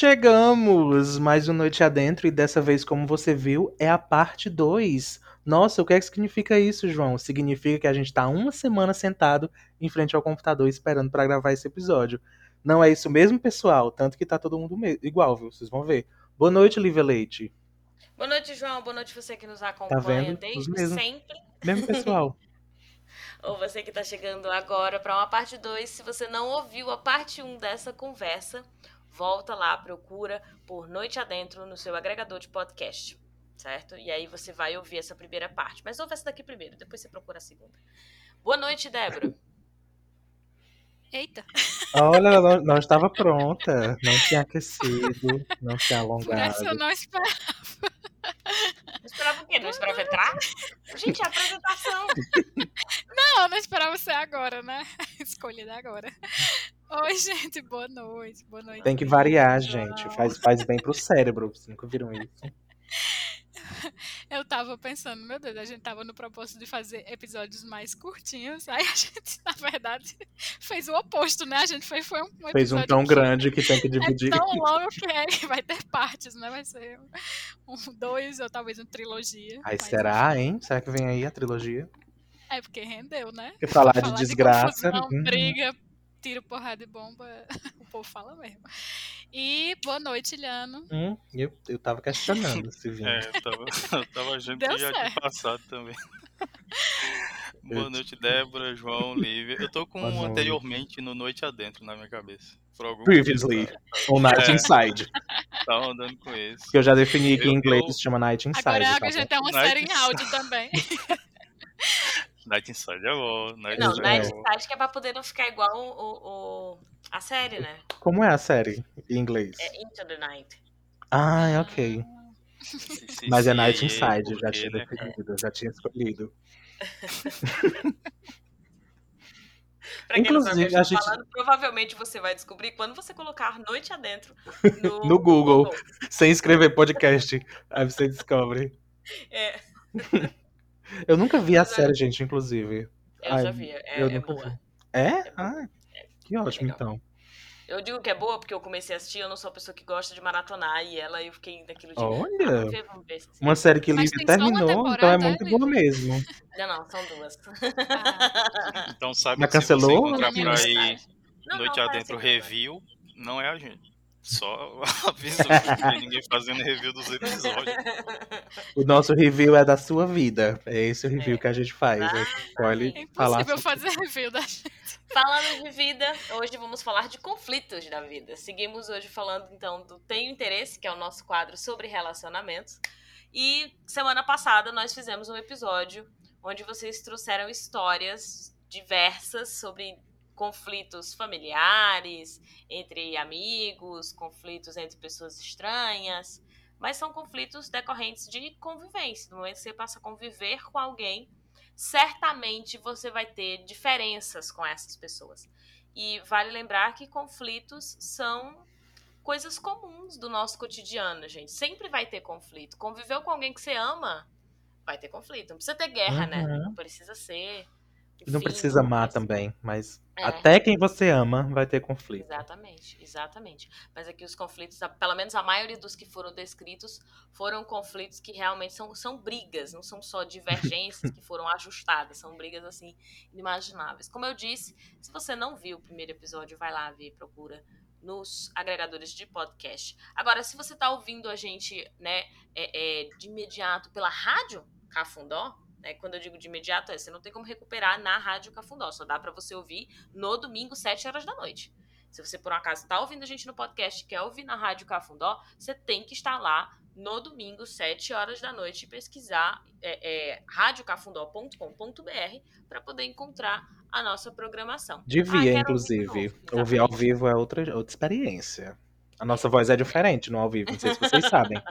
chegamos! Mais uma noite adentro e dessa vez, como você viu, é a parte 2. Nossa, o que é que significa isso, João? Significa que a gente tá uma semana sentado em frente ao computador esperando para gravar esse episódio. Não é isso mesmo, pessoal? Tanto que tá todo mundo igual, viu? Vocês vão ver. Boa noite, Lívia Leite. Boa noite, João. Boa noite você que nos acompanha tá vendo? desde sempre. Mesmo pessoal. Ou você que está chegando agora para uma parte 2. Se você não ouviu a parte 1 um dessa conversa, volta lá, procura por Noite Adentro no seu agregador de podcast, certo? E aí você vai ouvir essa primeira parte. Mas ouve essa daqui primeiro, depois você procura a segunda. Boa noite, Débora. Eita! Olha, não, não estava pronta, não tinha aquecido, não tinha alongado. Por essa eu não esperava. Não esperava o quê? Não esperava entrar? Gente, é apresentação. Não, não esperava ser agora, né? Escolhida agora. Oi, gente, boa noite. Boa noite. Tem que variar, gente. Faz, faz bem pro cérebro. Vocês nunca viram isso? Eu tava pensando, meu Deus, a gente tava no propósito de fazer episódios mais curtinhos. Aí a gente, na verdade, fez o oposto, né? A gente fez, foi um, um Fez um tão que grande que tem que dividir. É tão longo que é, vai ter partes, né? Vai ser um, dois ou talvez uma trilogia. Aí será, hein? Será que vem aí a trilogia? É porque rendeu, né? Porque falar, falar de desgraça. De confusão, hum. briga, tiro, porrada e bomba, o povo fala mesmo. E boa noite, Liano. Hum, eu, eu tava questionando se vinha. É, eu tava, eu tava achando Deu que já tinha passado também. boa noite, Débora, João, Lívia. Eu tô com um anteriormente no Noite Adentro na minha cabeça. Previously, ou Night é, Inside. Tá andando com esse. Que eu já defini que em inglês se chama Night Inside. Agora é tá a gente tem uma Night série em áudio também. Night Inside é bom. Night não, Night é Inside que é pra poder não ficar igual o, o, a série, né? Como é a série em inglês? É Into the Night. Ah, é ok. Mas é Night Inside, já tinha né, definido, já tinha escolhido. pra quem Inclusive, não sabe, a gente... falando, provavelmente você vai descobrir quando você colocar noite adentro no, no Google, Google, sem escrever podcast. aí você descobre. É. Eu nunca vi a série, gente, inclusive. Eu Ai, já vi, é, é boa. Vi. É? é ah, que ótimo, então. Eu digo que é boa porque eu comecei a assistir, eu não sou a pessoa que gosta de maratonar, e ela eu fiquei daquilo de. Olha! Ver, vamos ver se uma série que Lívia terminou, então é muito boa mesmo. Não, não, são duas. Ah. Então sabe Mas cancelou? se você encontrar por aí não, Noite não, Adentro Review, não é a gente. Só aviso que ninguém fazendo review dos episódios. O nosso review é da sua vida. É esse o review é. que a gente faz. Ah, escolhe é impossível fazer review da gente. Falando de vida, hoje vamos falar de conflitos da vida. Seguimos hoje falando então do Tenho Interesse, que é o nosso quadro sobre relacionamentos. E semana passada nós fizemos um episódio onde vocês trouxeram histórias diversas sobre conflitos familiares, entre amigos, conflitos entre pessoas estranhas, mas são conflitos decorrentes de convivência. No momento que você passa a conviver com alguém, certamente você vai ter diferenças com essas pessoas. E vale lembrar que conflitos são coisas comuns do nosso cotidiano, gente. Sempre vai ter conflito. Conviveu com alguém que você ama, vai ter conflito. Não precisa ter guerra, né? uhum. né? Não precisa ser não precisa amar também, mas é. até quem você ama vai ter conflito. Exatamente, exatamente. Mas aqui os conflitos, pelo menos a maioria dos que foram descritos, foram conflitos que realmente são, são brigas, não são só divergências que foram ajustadas, são brigas assim inimagináveis. Como eu disse, se você não viu o primeiro episódio, vai lá ver, procura nos agregadores de podcast. Agora, se você está ouvindo a gente, né, é, é, de imediato pela rádio Cafundó, né? Quando eu digo de imediato, é você não tem como recuperar na Rádio Cafundó, só dá para você ouvir no domingo, 7 horas da noite. Se você por um acaso está ouvindo a gente no podcast e quer ouvir na Rádio Cafundó, você tem que estar lá no domingo, 7 horas da noite, e pesquisar é, é, radiocafundó.com.br para poder encontrar a nossa programação. Devia, ah, inclusive. Ouvir ao vivo é outra, outra experiência. A nossa voz é diferente no ao vivo, não sei se vocês sabem.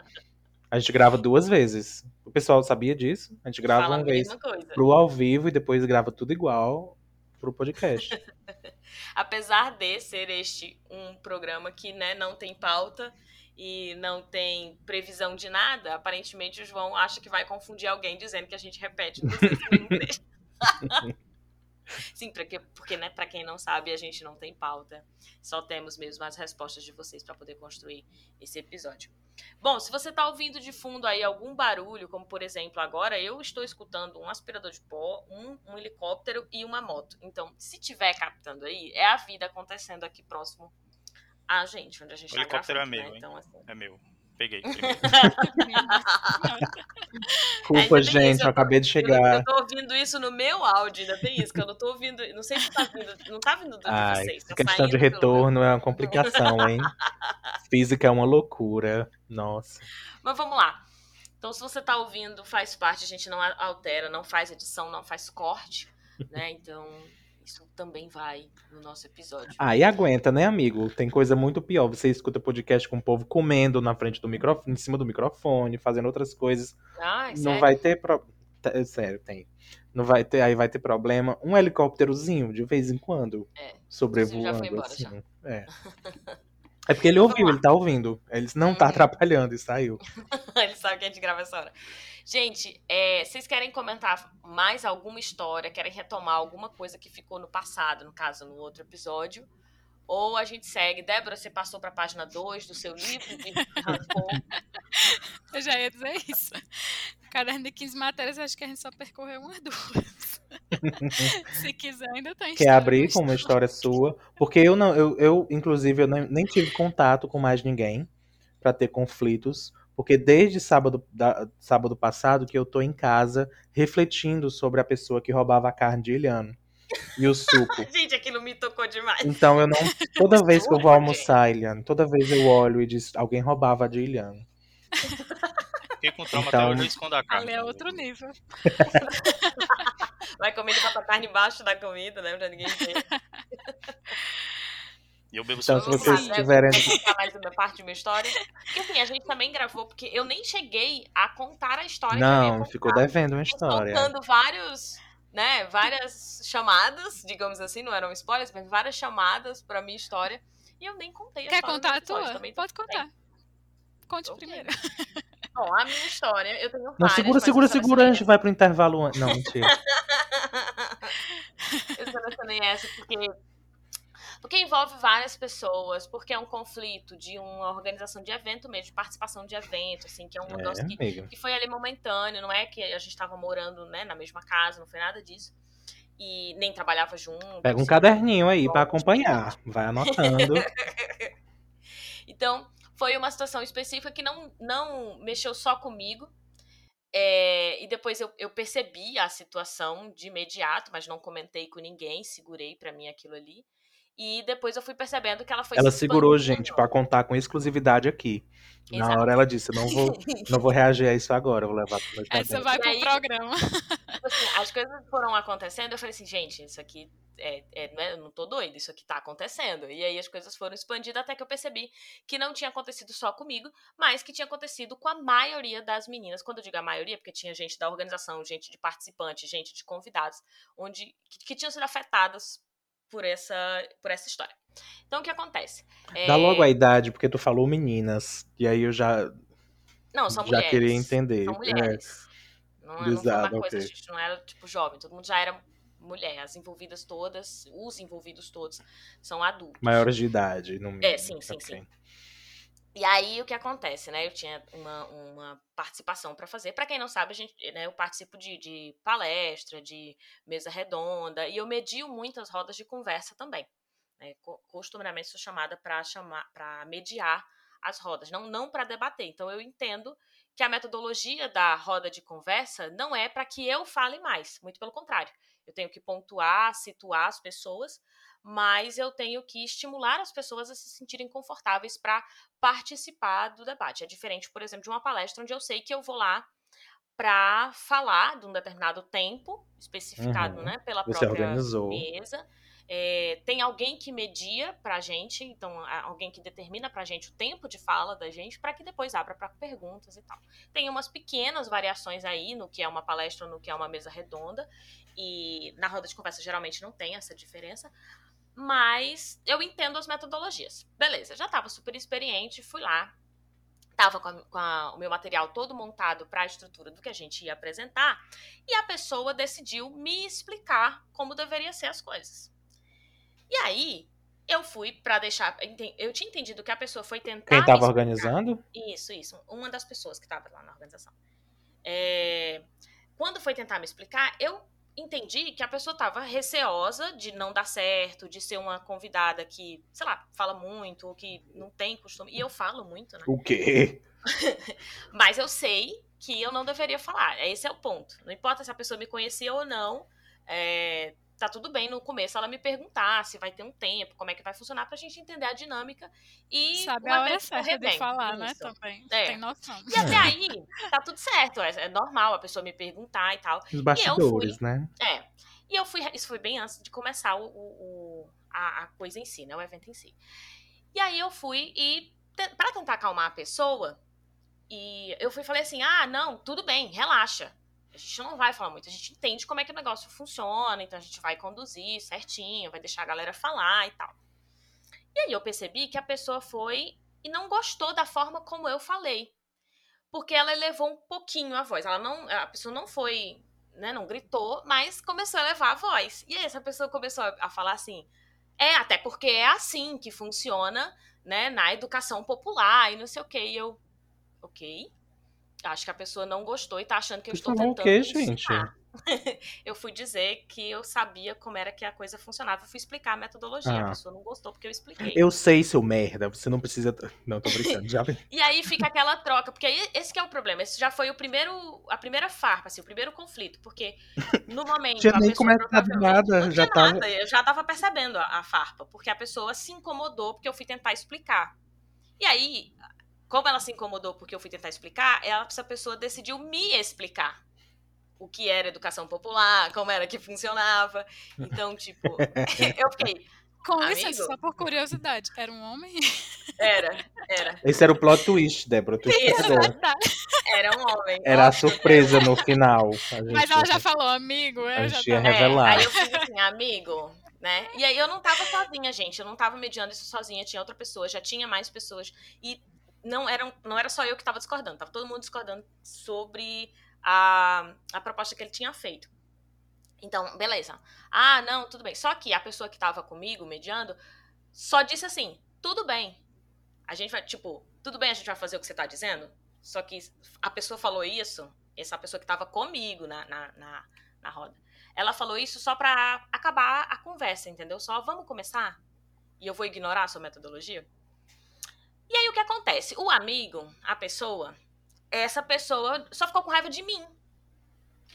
A gente grava duas vezes. O pessoal sabia disso? A gente grava Fala uma vez pro ao vivo e depois grava tudo igual pro podcast. Apesar de ser este um programa que né, não tem pauta e não tem previsão de nada, aparentemente o João acha que vai confundir alguém dizendo que a gente repete. Sim, porque, porque né, para quem não sabe, a gente não tem pauta. Só temos mesmo as respostas de vocês para poder construir esse episódio. Bom, se você está ouvindo de fundo aí algum barulho, como por exemplo agora, eu estou escutando um aspirador de pó, um, um helicóptero e uma moto. Então, se tiver captando aí, é a vida acontecendo aqui próximo a gente, onde a gente o tá helicóptero gravando, é meu, né? Então, assim... É meu. Peguei. Culpa, gente, isso, eu, eu acabei de chegar. Eu, eu tô ouvindo isso no meu áudio, ainda tem isso, que eu não tô ouvindo. Não sei se tá vindo. Não tá vindo do Ai, de vocês. Tá questão de retorno é uma complicação, hein? Física é uma loucura. Nossa. Mas vamos lá. Então, se você tá ouvindo, faz parte, a gente não altera, não faz edição, não faz corte, né? Então, isso também vai no nosso episódio. Ah, e aguenta, né, amigo? Tem coisa muito pior. Você escuta podcast com o povo comendo na frente do microfone, em cima do microfone, fazendo outras coisas. Ah, não sério? vai ter pro... Sério, tem. Não vai ter, aí vai ter problema. Um helicópterozinho, de vez em quando, é, sobrevoando. Já foi embora, assim. Já. É. É porque ele ouviu, ele tá ouvindo. Ele não tá uhum. atrapalhando e saiu. ele sabe que a gente grava essa hora. Gente, é, vocês querem comentar mais alguma história? Querem retomar alguma coisa que ficou no passado, no caso, no outro episódio? Ou a gente segue. Débora, você passou para a página 2 do seu livro Eu já ia dizer isso. Caderno de 15 matérias, acho que a gente só percorreu umas duas. Se quiser, ainda tem Quer abrir com uma história sua? Porque eu não, eu, eu inclusive, eu nem, nem tive contato com mais ninguém para ter conflitos. Porque desde sábado, da, sábado passado que eu tô em casa refletindo sobre a pessoa que roubava a carne de Iliano. E o suco. gente, aquilo me tocou demais. Então eu não. Toda vez que eu vou almoçar, Iliano, toda vez eu olho e diz alguém roubava a de Iliano. Fiquei com trauma então, até hoje, eu a carne. Ali é outro nível. Vai comendo e bota a carne embaixo da comida, né? Pra ninguém ver. E eu bebo então, se vocês tiverem. Contar mais uma parte de uma história. Porque assim, a gente também gravou, porque eu nem cheguei a contar a história. Não, ficou devendo uma história. Contando vários, né, várias chamadas, digamos assim, não eram spoilers, mas várias chamadas pra minha história. E eu nem contei a Quer história. contar a tua? Também Pode contar. Conte okay. primeiro. Bom, a minha história, eu tenho Não, várias, segura, segura, segura, a gente vai pro intervalo antes. Não, mentira. eu selecionei essa porque porque envolve várias pessoas, porque é um conflito de uma organização de evento mesmo, de participação de evento, assim, que é um é, negócio que, que, foi ali momentâneo, não é que a gente estava morando né, na mesma casa, não foi nada disso. E nem trabalhava junto. Pega um caderninho aí para acompanhar, vai anotando. então, foi uma situação específica que não, não mexeu só comigo, é, e depois eu, eu, percebi a situação de imediato, mas não comentei com ninguém, segurei para mim aquilo ali. E depois eu fui percebendo que ela foi. Ela se segurou, gente, para contar com exclusividade aqui. Exato. Na hora ela disse: não vou, não vou reagir a isso agora, vou levar pro Essa vai pro aí, programa. Tipo assim, as coisas foram acontecendo, eu falei assim, gente, isso aqui é, é, não é, eu não tô doida, isso aqui tá acontecendo. E aí as coisas foram expandidas até que eu percebi que não tinha acontecido só comigo, mas que tinha acontecido com a maioria das meninas. Quando eu digo a maioria, porque tinha gente da organização, gente de participantes, gente de convidados, onde que, que tinham sido afetadas por essa, por essa história. Então, o que acontece? Dá logo a idade, porque tu falou meninas, e aí eu já. Não, são já mulheres. queria entender. São mulheres. É. Não, não foi uma coisa, okay. a gente não era, tipo, jovem, todo mundo já era mulher. As envolvidas todas, os envolvidos todos, são adultos. Maiores de idade, no É, sim, sim, okay. sim. E aí o que acontece, né? Eu tinha uma, uma participação para fazer. Para quem não sabe, a gente, né, eu participo de, de, palestra, de mesa redonda, e eu medio muitas rodas de conversa também. Né? Costumeiramente sou chamada para chamar para mediar as rodas, não, não para debater. Então eu entendo que a metodologia da roda de conversa não é para que eu fale mais, muito pelo contrário. Eu tenho que pontuar, situar as pessoas mas eu tenho que estimular as pessoas a se sentirem confortáveis para participar do debate. É diferente, por exemplo, de uma palestra onde eu sei que eu vou lá para falar de um determinado tempo especificado, uhum. né, pela Você própria organizou. mesa. É, tem alguém que media pra gente, então alguém que determina pra gente o tempo de fala da gente, para que depois abra para perguntas e tal. Tem umas pequenas variações aí no que é uma palestra, no que é uma mesa redonda, e na roda de conversa geralmente não tem essa diferença, mas eu entendo as metodologias. Beleza, já estava super experiente, fui lá Tava com, a, com a, o meu material todo montado para a estrutura do que a gente ia apresentar, e a pessoa decidiu me explicar como deveria ser as coisas. E aí, eu fui para deixar. Eu tinha entendido que a pessoa foi tentar. Quem estava organizando? Isso, isso. Uma das pessoas que estava lá na organização. É, quando foi tentar me explicar, eu entendi que a pessoa estava receosa de não dar certo, de ser uma convidada que, sei lá, fala muito, ou que não tem costume. E eu falo muito, né? O quê? Mas eu sei que eu não deveria falar. Esse é o ponto. Não importa se a pessoa me conhecia ou não. É, tá tudo bem no começo ela me perguntar se vai ter um tempo, como é que vai funcionar pra gente entender a dinâmica e sabe a hora certa de falar, né, Isso. né, também. É. Tem noção. E até aí tá tudo certo, é, é, normal a pessoa me perguntar e tal. Os bastidores, fui, né? É. E eu fui, isso foi bem antes de começar o, o a, a, coisa em si, né, o evento em si. E aí eu fui e para tentar acalmar a pessoa, e eu fui falei assim: "Ah, não, tudo bem, relaxa a gente não vai falar muito, a gente entende como é que o negócio funciona, então a gente vai conduzir certinho, vai deixar a galera falar e tal. E aí eu percebi que a pessoa foi e não gostou da forma como eu falei. Porque ela elevou um pouquinho a voz. Ela não, a pessoa não foi, né, não gritou, mas começou a elevar a voz. E aí essa pessoa começou a falar assim: "É, até porque é assim que funciona, né, na educação popular e não sei o quê". E eu, OK? Acho que a pessoa não gostou e tá achando que eu estou tentando o quê, gente? eu fui dizer que eu sabia como era que a coisa funcionava. Eu fui explicar a metodologia. Ah. A pessoa não gostou porque eu expliquei. Eu sei, seu merda. Você não precisa. Não, tô brincando. Já... e aí fica aquela troca. Porque aí, esse é o problema. Esse já foi o primeiro, a primeira farpa, assim, o primeiro conflito. Porque no momento. Tinha nem começado nada. Não já tava... nada. Eu já tava percebendo a, a farpa. Porque a pessoa se incomodou porque eu fui tentar explicar. E aí, como ela se incomodou porque eu fui tentar explicar, essa pessoa decidiu me explicar o que era educação popular, como era que funcionava. Então, tipo, eu fiquei. Com licença, só por curiosidade, era um homem? Era, era. Esse era o plot twist, Débora. Tu Isso, era um homem. Era a surpresa no final. Mas ela já falou, amigo. Eu a gente já ia revelar. É, aí eu fiz assim, amigo, né? E aí eu não tava sozinha, gente. Eu não tava mediando isso sozinha. Tinha outra pessoa, já tinha mais pessoas. E não era, não era só eu que estava discordando, estava todo mundo discordando sobre a, a proposta que ele tinha feito. Então, beleza. Ah, não, tudo bem. Só que a pessoa que estava comigo, mediando, só disse assim: tudo bem. A gente vai, tipo, tudo bem, a gente vai fazer o que você está dizendo? Só que a pessoa falou isso, essa pessoa que estava comigo na, na, na, na roda, ela falou isso só para acabar a conversa, entendeu? Só vamos começar? E eu vou ignorar a sua metodologia? E aí o que acontece? O amigo, a pessoa, essa pessoa só ficou com raiva de mim.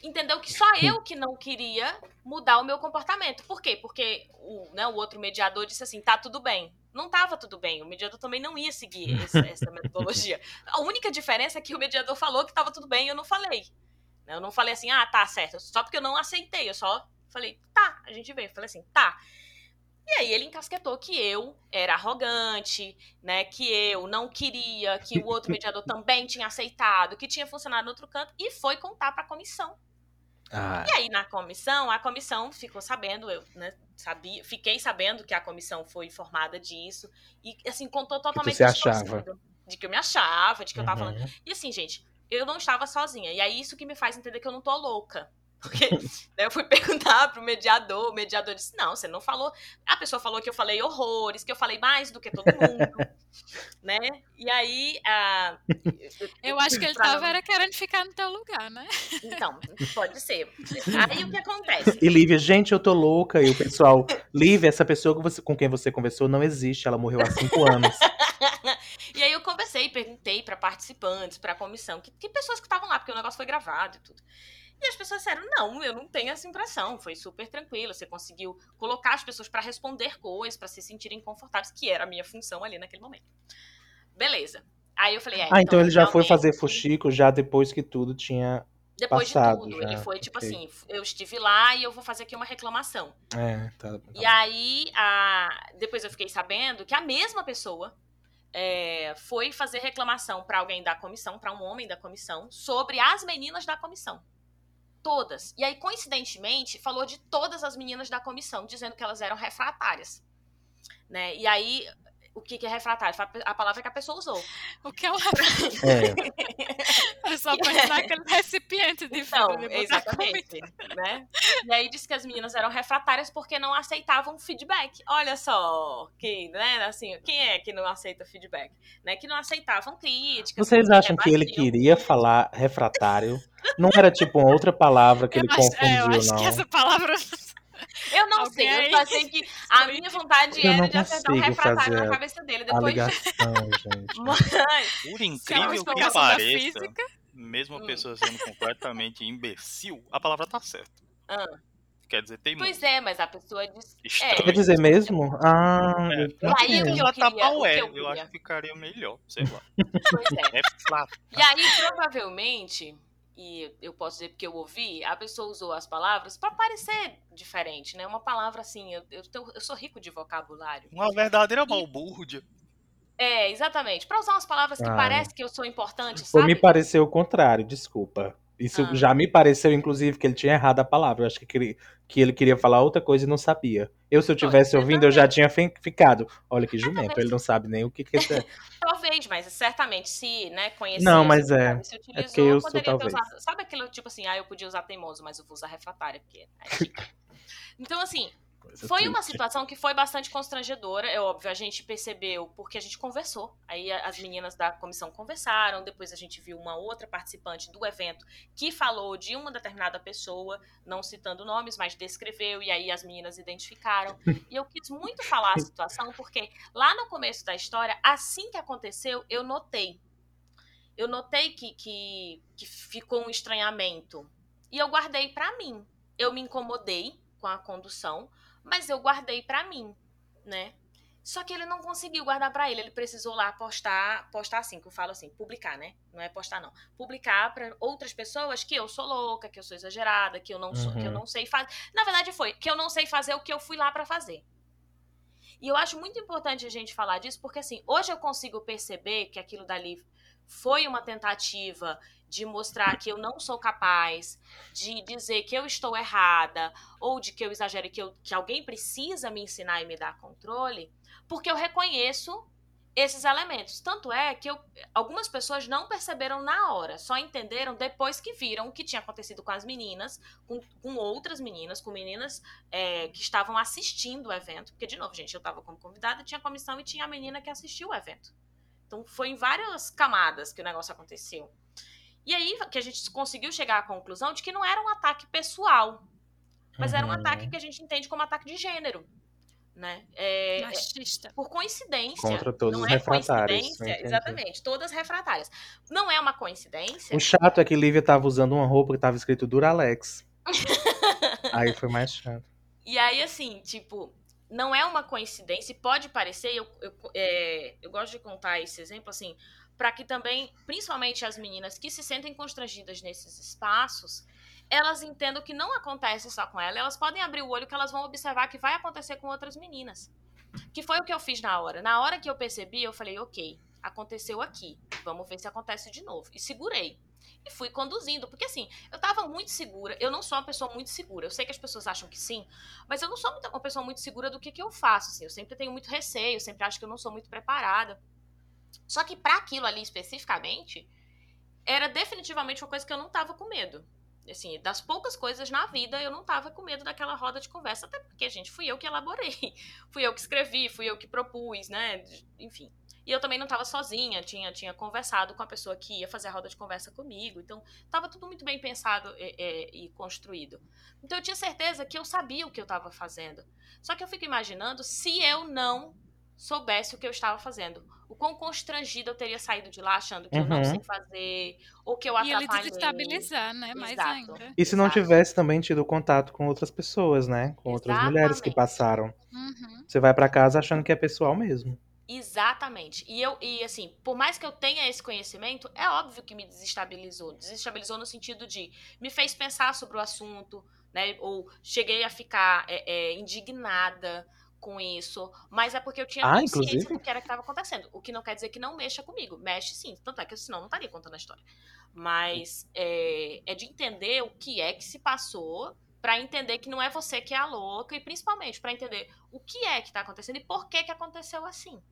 Entendeu que só eu que não queria mudar o meu comportamento. Por quê? Porque o, né, o outro mediador disse assim: tá tudo bem. Não estava tudo bem. O mediador também não ia seguir esse, essa metodologia. A única diferença é que o mediador falou que estava tudo bem e eu não falei. Eu não falei assim, ah, tá certo. Só porque eu não aceitei. Eu só falei, tá, a gente veio. Eu falei assim, tá. E aí ele encasquetou que eu era arrogante, né? Que eu não queria, que o outro mediador também tinha aceitado, que tinha funcionado no outro canto, e foi contar para a comissão. Ah. E aí, na comissão, a comissão ficou sabendo, eu né, sabia, fiquei sabendo que a comissão foi informada disso, e assim, contou totalmente que achava. de que eu me achava, de que eu tava falando. Uhum. E assim, gente, eu não estava sozinha. E é isso que me faz entender que eu não tô louca. Porque né, eu fui perguntar pro mediador, o mediador disse: não, você não falou. A pessoa falou que eu falei horrores, que eu falei mais do que todo mundo. né? E aí. Uh, eu acho que ele pra... tava era querendo ficar no teu lugar, né? Então, pode ser. Aí o que acontece? E Lívia, gente, eu tô louca. E o pessoal, Lívia, essa pessoa você, com quem você conversou não existe, ela morreu há cinco anos. e aí eu conversei, perguntei para participantes, para a comissão, que, que pessoas que estavam lá, porque o negócio foi gravado e tudo. E as pessoas disseram: não, eu não tenho essa impressão. Foi super tranquilo. Você conseguiu colocar as pessoas para responder coisas, para se sentirem confortáveis, que era a minha função ali naquele momento. Beleza. Aí eu falei: é, Ah, então, então ele já foi fazer fuxico já depois que tudo tinha. Depois passado, de tudo. Já. Ele foi tipo okay. assim: eu estive lá e eu vou fazer aqui uma reclamação. É, tá. tá. E aí, a... depois eu fiquei sabendo que a mesma pessoa é, foi fazer reclamação para alguém da comissão, para um homem da comissão, sobre as meninas da comissão todas. E aí, coincidentemente, falou de todas as meninas da comissão, dizendo que elas eram refratárias. Né? E aí, o que, que é refratário? A palavra que a pessoa usou. O que é um refratário? É, é só pensar naquele recipiente de então, exatamente, né? E aí disse que as meninas eram refratárias porque não aceitavam feedback. Olha só, que, né, assim, quem é que não aceita feedback? Né? Que não aceitavam críticas. Vocês acham que ele queria falar refratário? Não era tipo uma outra palavra que eu ele acho, confundiu, é, eu acho não? Que essa palavra eu não Alguém sei, eu só sei que a minha vontade era de acertar um refratário na cabeça dele. Depois... Ligação, gente. Mas, Por incrível que pareça, mesmo a hum. pessoa sendo completamente imbecil, a palavra tá certa. Ah. Quer dizer, tem Pois é, mas a pessoa diz. É. Quer dizer mesmo? Ah, é. aí eu ela tá paué, eu, eu acho que ficaria melhor, sei lá. Pois é. é e aí, provavelmente, e eu posso dizer porque eu ouvi, a pessoa usou as palavras para parecer diferente, né? Uma palavra assim, eu, eu, eu sou rico de vocabulário. Uma verdadeira balbúrdia. É, exatamente. Para usar umas palavras que ah. parece que eu sou importante, sabe? Me pareceu o contrário, desculpa. Isso ah. já me pareceu, inclusive, que ele tinha errado a palavra. Eu acho que ele, que ele queria falar outra coisa e não sabia. Eu, se eu tivesse ouvindo, eu já tinha ficado. Olha que jumento, ele não sabe nem o que, que é. talvez, mas certamente se, né, conhecer. Não, mas é. Se utilizou, é que eu sou, talvez. Usado, sabe aquilo tipo assim, ah, eu podia usar teimoso, mas eu vou usar refratária, porque. É então, assim, foi uma situação que foi bastante constrangedora, é óbvio, a gente percebeu porque a gente conversou. Aí as meninas da comissão conversaram, depois a gente viu uma outra participante do evento que falou de uma determinada pessoa, não citando nomes, mas descreveu, e aí as meninas identificaram. E eu quis muito falar a situação porque lá no começo da história, assim que aconteceu, eu notei. Eu notei que, que, que ficou um estranhamento. E eu guardei para mim. Eu me incomodei com a condução, mas eu guardei para mim, né? Só que ele não conseguiu guardar para ele, ele precisou lá postar, postar assim, que eu falo assim, publicar, né? Não é postar não. Publicar para outras pessoas que eu sou louca, que eu sou exagerada, que eu não sou, uhum. que eu uhum. não sei fazer. Na verdade foi que eu não sei fazer o que eu fui lá para fazer. E eu acho muito importante a gente falar disso, porque assim, hoje eu consigo perceber que aquilo dali foi uma tentativa de mostrar que eu não sou capaz, de dizer que eu estou errada, ou de que eu exagero que, eu, que alguém precisa me ensinar e me dar controle, porque eu reconheço esses elementos. Tanto é que eu, algumas pessoas não perceberam na hora, só entenderam depois que viram o que tinha acontecido com as meninas, com, com outras meninas, com meninas é, que estavam assistindo o evento. Porque, de novo, gente, eu estava como convidada, tinha comissão e tinha a menina que assistiu o evento. Então, foi em várias camadas que o negócio aconteceu. E aí que a gente conseguiu chegar à conclusão de que não era um ataque pessoal, mas uhum. era um uhum. ataque que a gente entende como ataque de gênero. Né? É, é Machista. É, por coincidência. Contra todos não os é refratários. Exatamente, todas refratárias. Não é uma coincidência. O chato é que Lívia estava usando uma roupa que estava escrito Duralex. aí foi mais chato. E aí, assim, tipo, não é uma coincidência, e pode parecer, eu, eu, é, eu gosto de contar esse exemplo, assim, para que também, principalmente as meninas que se sentem constrangidas nesses espaços, elas entendam que não acontece só com ela, elas podem abrir o olho que elas vão observar que vai acontecer com outras meninas. Que foi o que eu fiz na hora. Na hora que eu percebi, eu falei, ok, aconteceu aqui, vamos ver se acontece de novo. E segurei. E fui conduzindo, porque assim, eu tava muito segura. Eu não sou uma pessoa muito segura. Eu sei que as pessoas acham que sim, mas eu não sou uma pessoa muito segura do que, que eu faço. Assim. Eu sempre tenho muito receio, sempre acho que eu não sou muito preparada. Só que para aquilo ali especificamente, era definitivamente uma coisa que eu não tava com medo. Assim, das poucas coisas na vida, eu não tava com medo daquela roda de conversa, até porque, gente, fui eu que elaborei. fui eu que escrevi, fui eu que propus, né? Enfim. E eu também não estava sozinha, tinha, tinha conversado com a pessoa que ia fazer a roda de conversa comigo. Então, estava tudo muito bem pensado e, e, e, construído. Então, eu tinha certeza que eu sabia o que eu estava fazendo. Só que eu fico imaginando se eu não soubesse o que eu estava fazendo. O quão constrangida eu teria saído de lá achando que uhum. eu não sei uhum. fazer, ou que eu atrapalhei. E ele desestabilizar, né? Mais Exato. ainda. E se não Exato. tivesse também tido contato com outras pessoas, né? Com Exatamente. outras mulheres que passaram. Uhum. Você vai para casa achando que é pessoal mesmo. Exatamente. E eu, e assim, por mais que eu tenha esse conhecimento, é óbvio que me desestabilizou. Desestabilizou no sentido de me fez pensar sobre o assunto, né? Ou cheguei a ficar é, é, indignada com isso, mas é porque eu tinha ah, consciência inclusive? do que era que estava acontecendo. O que não quer dizer que não mexa comigo. Mexe sim, tanto é que senão não estaria contando a história. Mas é, é de entender o que é que se passou para entender que não é você que é a louca e principalmente para entender o que é que está acontecendo e por que que aconteceu assim.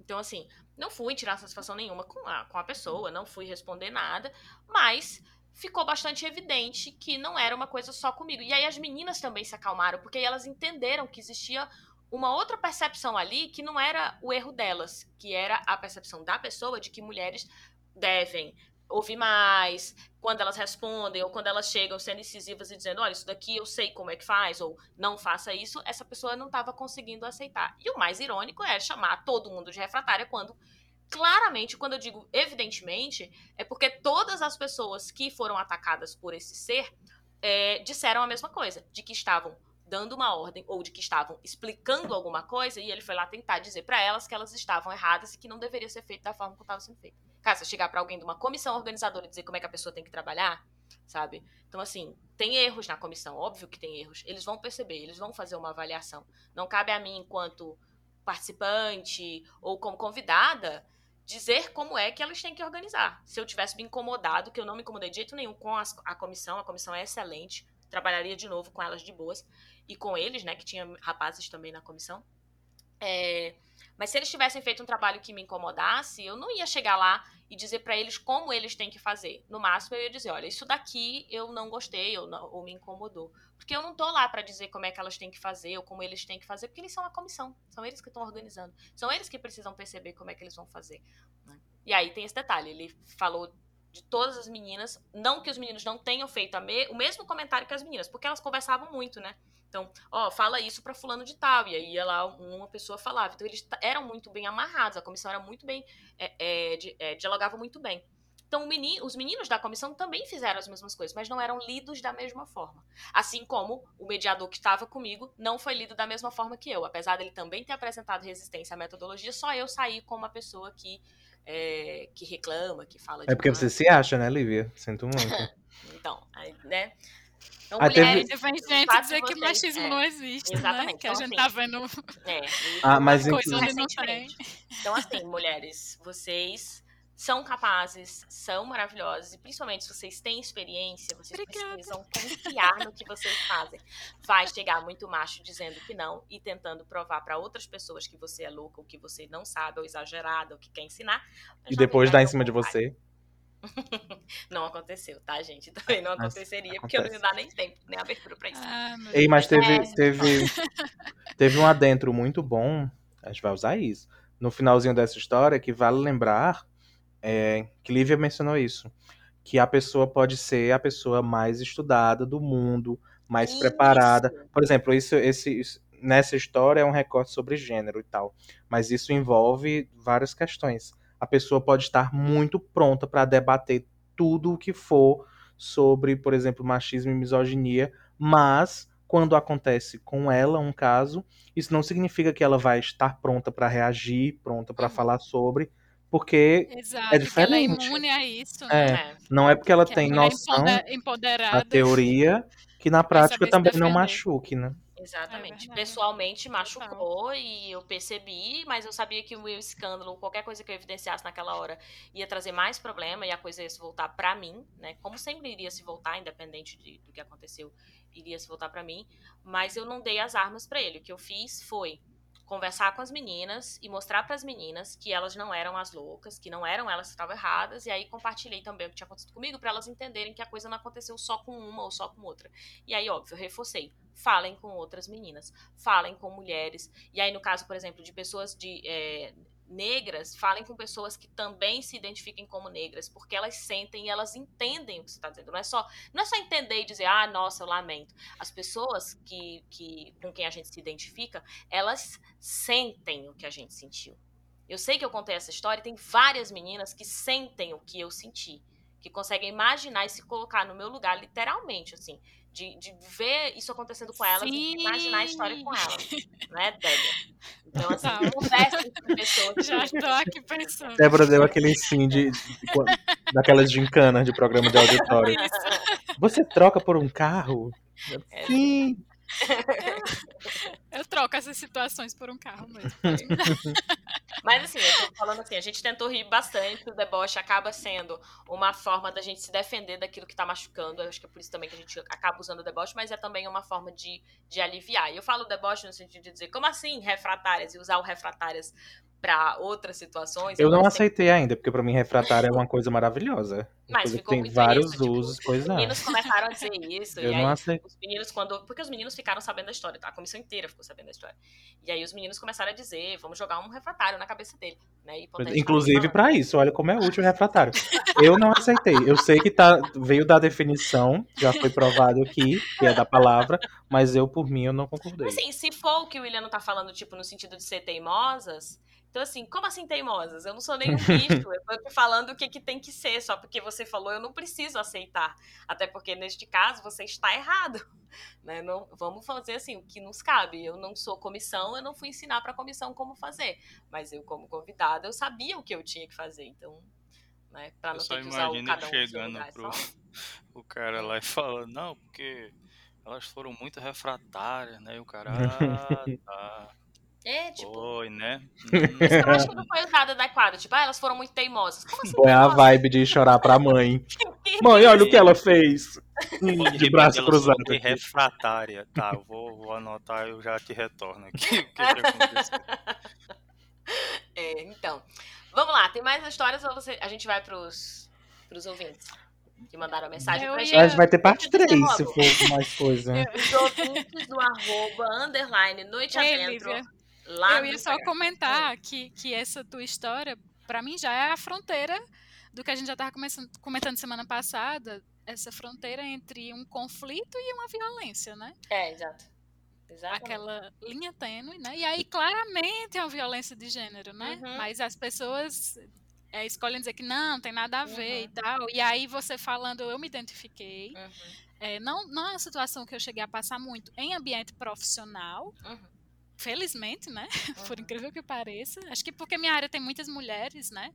Então, assim, não fui tirar satisfação nenhuma com a, com a pessoa, não fui responder nada, mas ficou bastante evidente que não era uma coisa só comigo. E aí as meninas também se acalmaram, porque elas entenderam que existia uma outra percepção ali que não era o erro delas, que era a percepção da pessoa de que mulheres devem ouvir mais, quando elas respondem, ou quando elas chegam sendo incisivas e dizendo, olha, isso daqui eu sei como é que faz, ou não faça isso, essa pessoa não estava conseguindo aceitar. E o mais irônico é chamar todo mundo de refratária quando claramente, quando eu digo evidentemente, é porque todas as pessoas que foram atacadas por esse ser é, disseram a mesma coisa, de que estavam dando uma ordem ou de que estavam explicando alguma coisa e ele foi lá tentar dizer para elas que elas estavam erradas e que não deveria ser feito da forma como estava sendo feito. Cara, se chegar para alguém de uma comissão organizadora e dizer como é que a pessoa tem que trabalhar, sabe? Então, assim, tem erros na comissão, óbvio que tem erros. Eles vão perceber, eles vão fazer uma avaliação. Não cabe a mim, enquanto participante ou como convidada, dizer como é que elas têm que organizar. Se eu tivesse me incomodado, que eu não me incomodei de jeito nenhum com as, a comissão, a comissão é excelente, trabalharia de novo com elas de boas, e com eles, né, que tinha rapazes também na comissão. É, mas se eles tivessem feito um trabalho que me incomodasse, eu não ia chegar lá e dizer para eles como eles têm que fazer. No máximo, eu ia dizer: olha, isso daqui eu não gostei ou, não, ou me incomodou. Porque eu não tô lá para dizer como é que elas têm que fazer ou como eles têm que fazer, porque eles são a comissão, são eles que estão organizando, são eles que precisam perceber como é que eles vão fazer. Né? E aí tem esse detalhe: ele falou de todas as meninas, não que os meninos não tenham feito me, o mesmo comentário que as meninas, porque elas conversavam muito, né? Então, ó, fala isso para fulano de tal. E aí ia lá uma pessoa falava. Então, eles eram muito bem amarrados, a comissão era muito bem, é, é, é, dialogava muito bem. Então, os meninos da comissão também fizeram as mesmas coisas, mas não eram lidos da mesma forma. Assim como o mediador que estava comigo não foi lido da mesma forma que eu. Apesar dele também ter apresentado resistência à metodologia, só eu saí como uma pessoa que, é, que reclama, que fala É porque você se acha, né, Lívia? Sinto muito. então, aí, né? Então, ah, mulheres, teve... vem gente dizer que machismo é, não existe, né? exatamente. né? Que então, a gente assim, tá vendo é, ah, mas coisa onde não tem. Então, assim, mulheres, vocês são capazes, são maravilhosas, e principalmente se vocês têm experiência, vocês Obrigada. precisam confiar no que vocês fazem. Vai chegar muito macho dizendo que não e tentando provar para outras pessoas que você é louca, ou que você não sabe, ou exagerada, ou que quer ensinar. E depois dar em cima de você. não aconteceu, tá, gente? Também não aconteceria, porque eu não ia dar nem tempo, nem abertura pra isso. Ah, Ei, mas teve, é. teve, teve um adentro muito bom, a gente vai usar isso, no finalzinho dessa história, que vale lembrar é, que Lívia mencionou isso, que a pessoa pode ser a pessoa mais estudada do mundo, mais isso. preparada. Por exemplo, isso, esse, isso, nessa história é um recorte sobre gênero e tal, mas isso envolve várias questões a pessoa pode estar muito pronta para debater tudo o que for sobre, por exemplo, machismo e misoginia, mas quando acontece com ela um caso, isso não significa que ela vai estar pronta para reagir, pronta para uhum. falar sobre, porque Exato, é diferente. ela é imune a isso, é, né? não é porque ela que tem noção da teoria que na prática também não machuque, né? Exatamente. É Pessoalmente machucou e eu percebi, mas eu sabia que o meu escândalo, qualquer coisa que eu evidenciasse naquela hora, ia trazer mais problema e a coisa ia se voltar para mim, né? Como sempre iria se voltar, independente de, do que aconteceu, iria se voltar para mim. Mas eu não dei as armas para ele. O que eu fiz foi conversar com as meninas e mostrar para as meninas que elas não eram as loucas, que não eram elas que estavam erradas, e aí compartilhei também o que tinha acontecido comigo para elas entenderem que a coisa não aconteceu só com uma ou só com outra. E aí, óbvio, eu reforcei. Falem com outras meninas, falem com mulheres. E aí, no caso, por exemplo, de pessoas de é, negras, falem com pessoas que também se identifiquem como negras, porque elas sentem e elas entendem o que você está dizendo. Não é só, não é só entender e dizer, ah, nossa, eu lamento. As pessoas que, que, com quem a gente se identifica, elas sentem o que a gente sentiu. Eu sei que eu contei essa história e tem várias meninas que sentem o que eu senti, que conseguem imaginar e se colocar no meu lugar, literalmente, assim de, de ver isso acontecendo com elas Sim. e imaginar a história com elas, né, Débora? Então, assim, tá. conversa com pessoas. Já estou aqui pensando. Débora deu aquele sim de, de, daquelas gincanas de programa de auditório. Você troca por um carro? É. Sim. Eu, eu, troco essas situações por um carro mesmo. Mas assim, eu tô falando assim, a gente tentou rir bastante, o deboche acaba sendo uma forma da gente se defender daquilo que tá machucando. Eu acho que é por isso também que a gente acaba usando o deboche, mas é também uma forma de, de aliviar. E eu falo deboche no sentido de dizer, como assim refratárias? E usar o refratárias para outras situações. Eu não aceitei ainda, porque para mim refratário é uma coisa maravilhosa. Mas ficou tem muito vários isso, tipo, usos, pois Os é. meninos começaram a dizer isso. Eu e não aí, aceito. os meninos, quando. Porque os meninos ficaram sabendo da história, tá? A comissão inteira ficou sabendo da história. E aí os meninos começaram a dizer: vamos jogar um refratário na cabeça dele. Né? Inclusive para isso, olha como é útil o refratário. Eu não aceitei. Eu sei que tá, veio da definição, já foi provado aqui, que é da palavra, mas eu, por mim, eu não concordei. Assim, se for o que o William não tá falando, tipo, no sentido de ser teimosas, então assim, como assim teimosas? Eu não sou nenhum bicho, eu tô falando o que, que tem que ser, só porque você falou, eu não preciso aceitar. Até porque, neste caso, você está errado. Né? Não, vamos fazer assim, o que nos cabe. Eu não sou comissão, eu não fui ensinar pra comissão como fazer. Mas eu, como convidada, eu sabia o que eu tinha que fazer. Então, né, pra Eu não só ter que usar o cada um chegando lugar, é pro só- o cara lá e falando, não, porque elas foram muito refratárias, né? E o cara, ah, tá, É, tipo, foi, né? Mas eu acho que Hum, não foi usada adequada. Tipo, ah, elas foram muito teimosas. Como assim? Foi a teimosas? vibe de chorar pra mãe. Mãe, olha o que ela fez. Hum, De braço cruzado. aqui. refratária. Tá, eu vou, vou anotar e eu já te retorno aqui. O que, que aconteceu? É, então. Vamos lá, tem mais histórias ou você... a gente vai pros, pros ouvintes que mandaram a mensagem Eu pra ia- gente? Mas vai ter parte Deixa eu 3, dizer se for mais coisa. Os ouvintes do arroba, underline, noite Ei, adentro, Lívia, lá eu ia só Instagram. comentar que, que essa tua história, pra mim, já é a fronteira do que a gente já estava comentando semana passada, essa fronteira entre um conflito e uma violência, né? É, exato. Exatamente. Aquela linha tênue, né? E aí, claramente, é uma violência de gênero, né? Uhum. Mas as pessoas é, escolhem dizer que não, tem nada a ver Uhum. e tal. E aí, você falando, eu me identifiquei. Uhum, É, não, não é uma situação que eu cheguei a passar muito em ambiente profissional, uhum, felizmente, né? Por uhum. incrível que pareça. Acho que porque minha área tem muitas mulheres, né?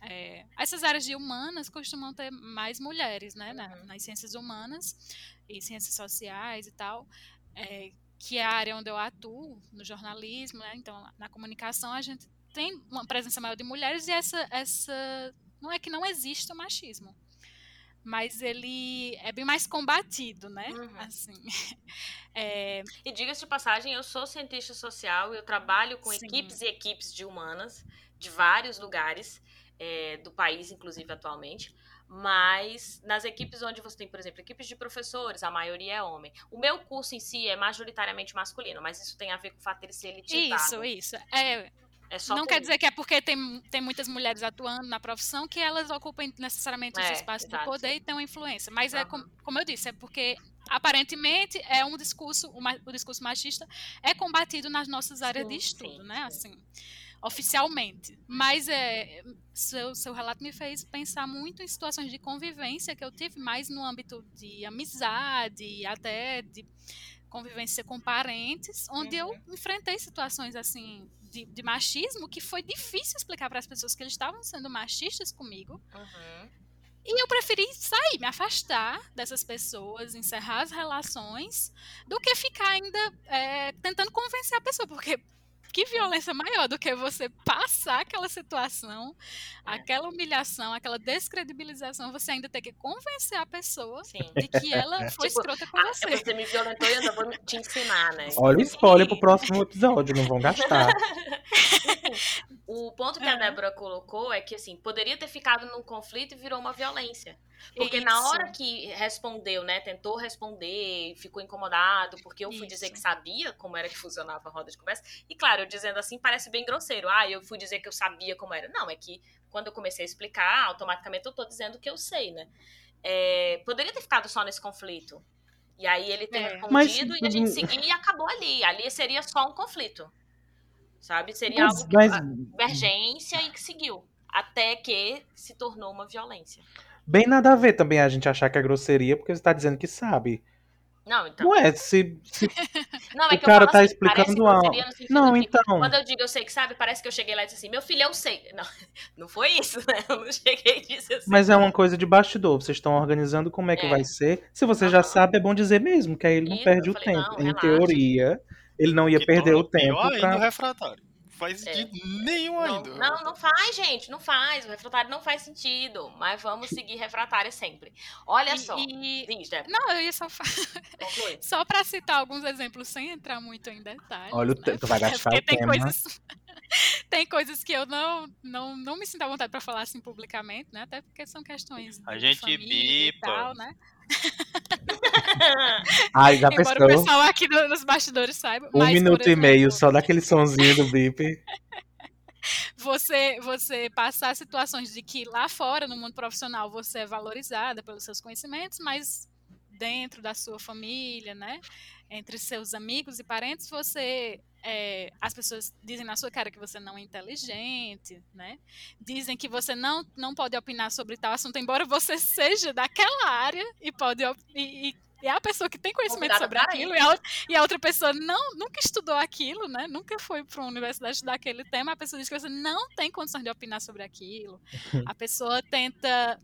É, essas áreas de humanas costumam ter mais mulheres, né? na- Uhum. nas ciências humanas e ciências sociais e tal. é, que é a área onde eu atuo, no jornalismo, né? Então, na comunicação, a gente tem uma presença maior de mulheres e essa, essa não é que não exista o machismo, mas ele é bem mais combatido, né? Uhum. Assim, é, E diga-se de passagem, eu sou cientista social, eu trabalho com Sim. equipes e equipes de humanas de vários lugares é, do país, inclusive atualmente. Mas nas equipes onde você tem, por exemplo, equipes de professores, a maioria é homem. O meu curso em si é majoritariamente masculino, mas isso tem a ver com o fato de ele ser elitizado. isso, isso. É, É não por quer dizer que é porque tem, tem muitas mulheres atuando na profissão que elas ocupem necessariamente os É, espaços de exato. poder e tenham influência. Mas é Aham. como, eu disse, é porque aparentemente é um discurso, o, o discurso machista é combatido nas nossas áreas de Sim, estudo, sim, né? sim. Assim, oficialmente. Mas é, seu, seu relato me fez pensar muito em situações de convivência que eu tive mais no âmbito de amizade, até de convivência com parentes, onde eu Uhum. enfrentei situações assim de, de machismo que foi difícil explicar para as pessoas que eles estavam sendo machistas comigo. Uhum. E eu preferi sair, me afastar dessas pessoas, encerrar as relações, do que ficar ainda é, tentando convencer a pessoa, porque que violência maior do que você passar aquela situação, É. aquela humilhação, aquela descredibilização, você ainda ter que convencer a pessoa Sim. de que ela foi Tipo, escrota com Ah, você. você me violentou e eu vou te ensinar, né? Olha o spoiler pro próximo episódio, não vão gastar. O ponto que a. Débora colocou é que, assim, poderia ter ficado num conflito e virou uma violência. Porque na Isso. hora que respondeu, né, tentou responder, ficou incomodado, porque eu fui dizer Isso. que sabia como era que funcionava a roda de conversa. E claro, eu dizendo assim parece bem grosseiro. Ah, eu fui dizer que eu sabia como era. Não, é que quando eu comecei a explicar, automaticamente eu tô dizendo que eu sei, né? É, poderia ter ficado só nesse conflito. E aí ele ter É. respondido Mas- e a gente seguir e acabou ali. Ali seria só um conflito. Sabe? Seria Mas, algo mas divergência e que seguiu. Até que se tornou uma violência. bem nada a ver também a gente achar que é grosseria, porque você tá dizendo que sabe. Não, então. Não é, se, se Não, o é que cara eu falo tá assim, explicando parece a- grosseria no sentido Não, que, então. Quando eu digo eu sei que sabe, parece que eu cheguei lá e disse assim, meu filho, eu sei. Não, não foi isso, né? Eu não cheguei e disse assim. Mas é uma coisa de bastidor. Vocês estão organizando como é que É. vai ser. Se você já Aham. sabe, é bom dizer mesmo, que aí ele não Isso, perde o falei, tempo. não, em relaxa. teoria, ele não ia Que perder o tempo pior ainda o pra. refratário. Faz É. de nenhum Não, ainda. não, não faz, gente, não faz. O refratário não faz sentido. Mas vamos seguir refratário sempre. Olha E- só. e- Diz, Não, eu ia só, conclui. só para citar alguns exemplos sem entrar muito em detalhes. Olha, o né? tu vai gastar Porque o tem tema. coisas, tem coisas que eu não, não, não me sinto à vontade para falar assim publicamente, né? Até porque são questões a gente bipa. e tal, né? Ai, já Embora pensou? o pessoal aqui nos bastidores saiba. Um mas, minuto exemplo, e meio só daquele sonzinho do bip. Você, você passar situações de que lá fora, no mundo profissional, você é valorizada pelos seus conhecimentos, mas dentro da sua família, né? Entre seus amigos e parentes, você. É, as pessoas dizem na sua cara que você não é inteligente, né? Dizem que você não, não pode opinar sobre tal assunto, embora você seja daquela área e pode e, e é a pessoa que tem conhecimento sobre aquilo e a, e a, outra pessoa não nunca estudou aquilo, né? Nunca foi para uma universidade estudar aquele tema. A pessoa diz que você não tem condições de opinar sobre aquilo. A pessoa tenta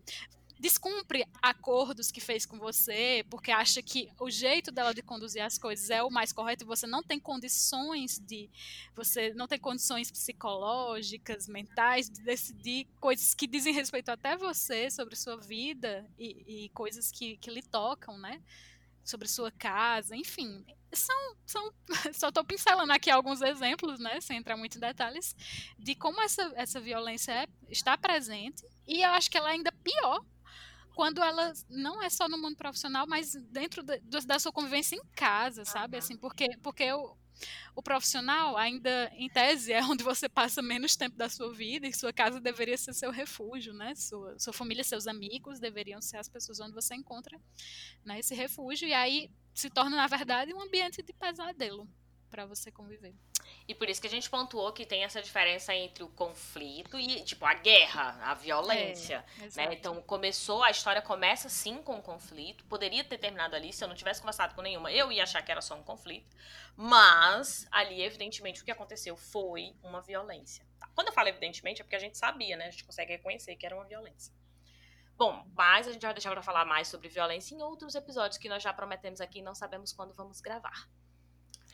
descumpre acordos que fez com você, porque acha que o jeito dela de conduzir as coisas é o mais correto e você não tem condições de você não tem condições psicológicas, mentais de decidir coisas que dizem respeito até você sobre sua vida e, e coisas que, que lhe tocam, né? Sobre sua casa, enfim, são, são só estou pincelando aqui alguns exemplos, né, sem entrar muito em detalhes, de como essa, essa violência é, está presente e eu acho que ela é ainda pior quando ela não é só no mundo profissional, mas dentro de, da sua convivência em casa, sabe? Assim, porque, porque o, o profissional, ainda em tese, é onde você passa menos tempo da sua vida e sua casa deveria ser seu refúgio, né? Sua, sua família, seus amigos deveriam ser as pessoas onde você encontra né, esse refúgio. E aí se torna, na verdade, um ambiente de pesadelo para você conviver. E por isso que a gente pontuou que tem essa diferença entre o conflito e, tipo, a guerra, a violência. É, né? Então, começou, a história começa sim com um conflito. Poderia ter terminado ali se eu não tivesse conversado com nenhuma. Eu ia achar que era só um conflito. Mas, ali, evidentemente, o que aconteceu foi uma violência. Tá? Quando eu falo evidentemente, é porque a gente sabia, né? A gente consegue reconhecer que era uma violência. Bom, mas a gente vai deixar para falar mais sobre violência em outros episódios que nós já prometemos aqui e não sabemos quando vamos gravar.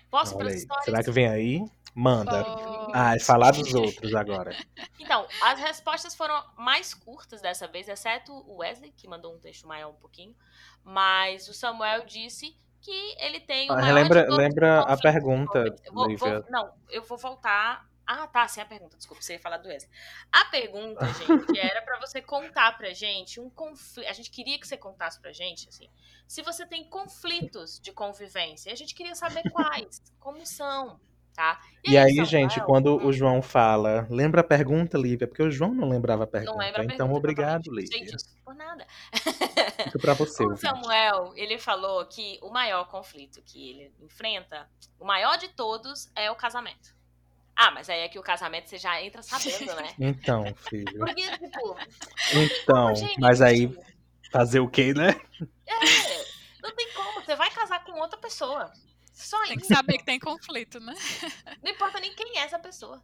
Posso para as histórias? Será que vem aí? Manda. Oh. Ah, é falar dos outros agora. Então, as respostas foram mais curtas dessa vez, exceto o Wesley, que mandou um texto maior um pouquinho. Mas o Samuel disse que ele tem ah, lembra, lembra a pergunta, vou, vou, Não, eu vou voltar ah, tá, sem a pergunta, desculpa, você ia falar do Wesley. A pergunta, gente, era para você contar pra gente um conflito. A gente queria que você contasse pra gente, assim, se você tem conflitos de convivência. A gente queria saber quais, como são, tá? E, e aí, gente, quando o João fala, lembra a pergunta, Lívia? Porque o João não lembrava a pergunta. Não lembra a então, pergunta, obrigado, Lívia. Gente, por nada. Fica pra você. O Samuel, ele falou que o maior conflito que ele enfrenta, o maior de todos, é o casamento. Ah, mas aí é que o casamento você já entra sabendo, né? Então, filho. Porque, tipo. Então, gente, mas aí fazer o quê, né? É, não tem como. Você vai casar com outra pessoa. Só tem que saber que tem conflito, né? Não importa nem quem é essa pessoa.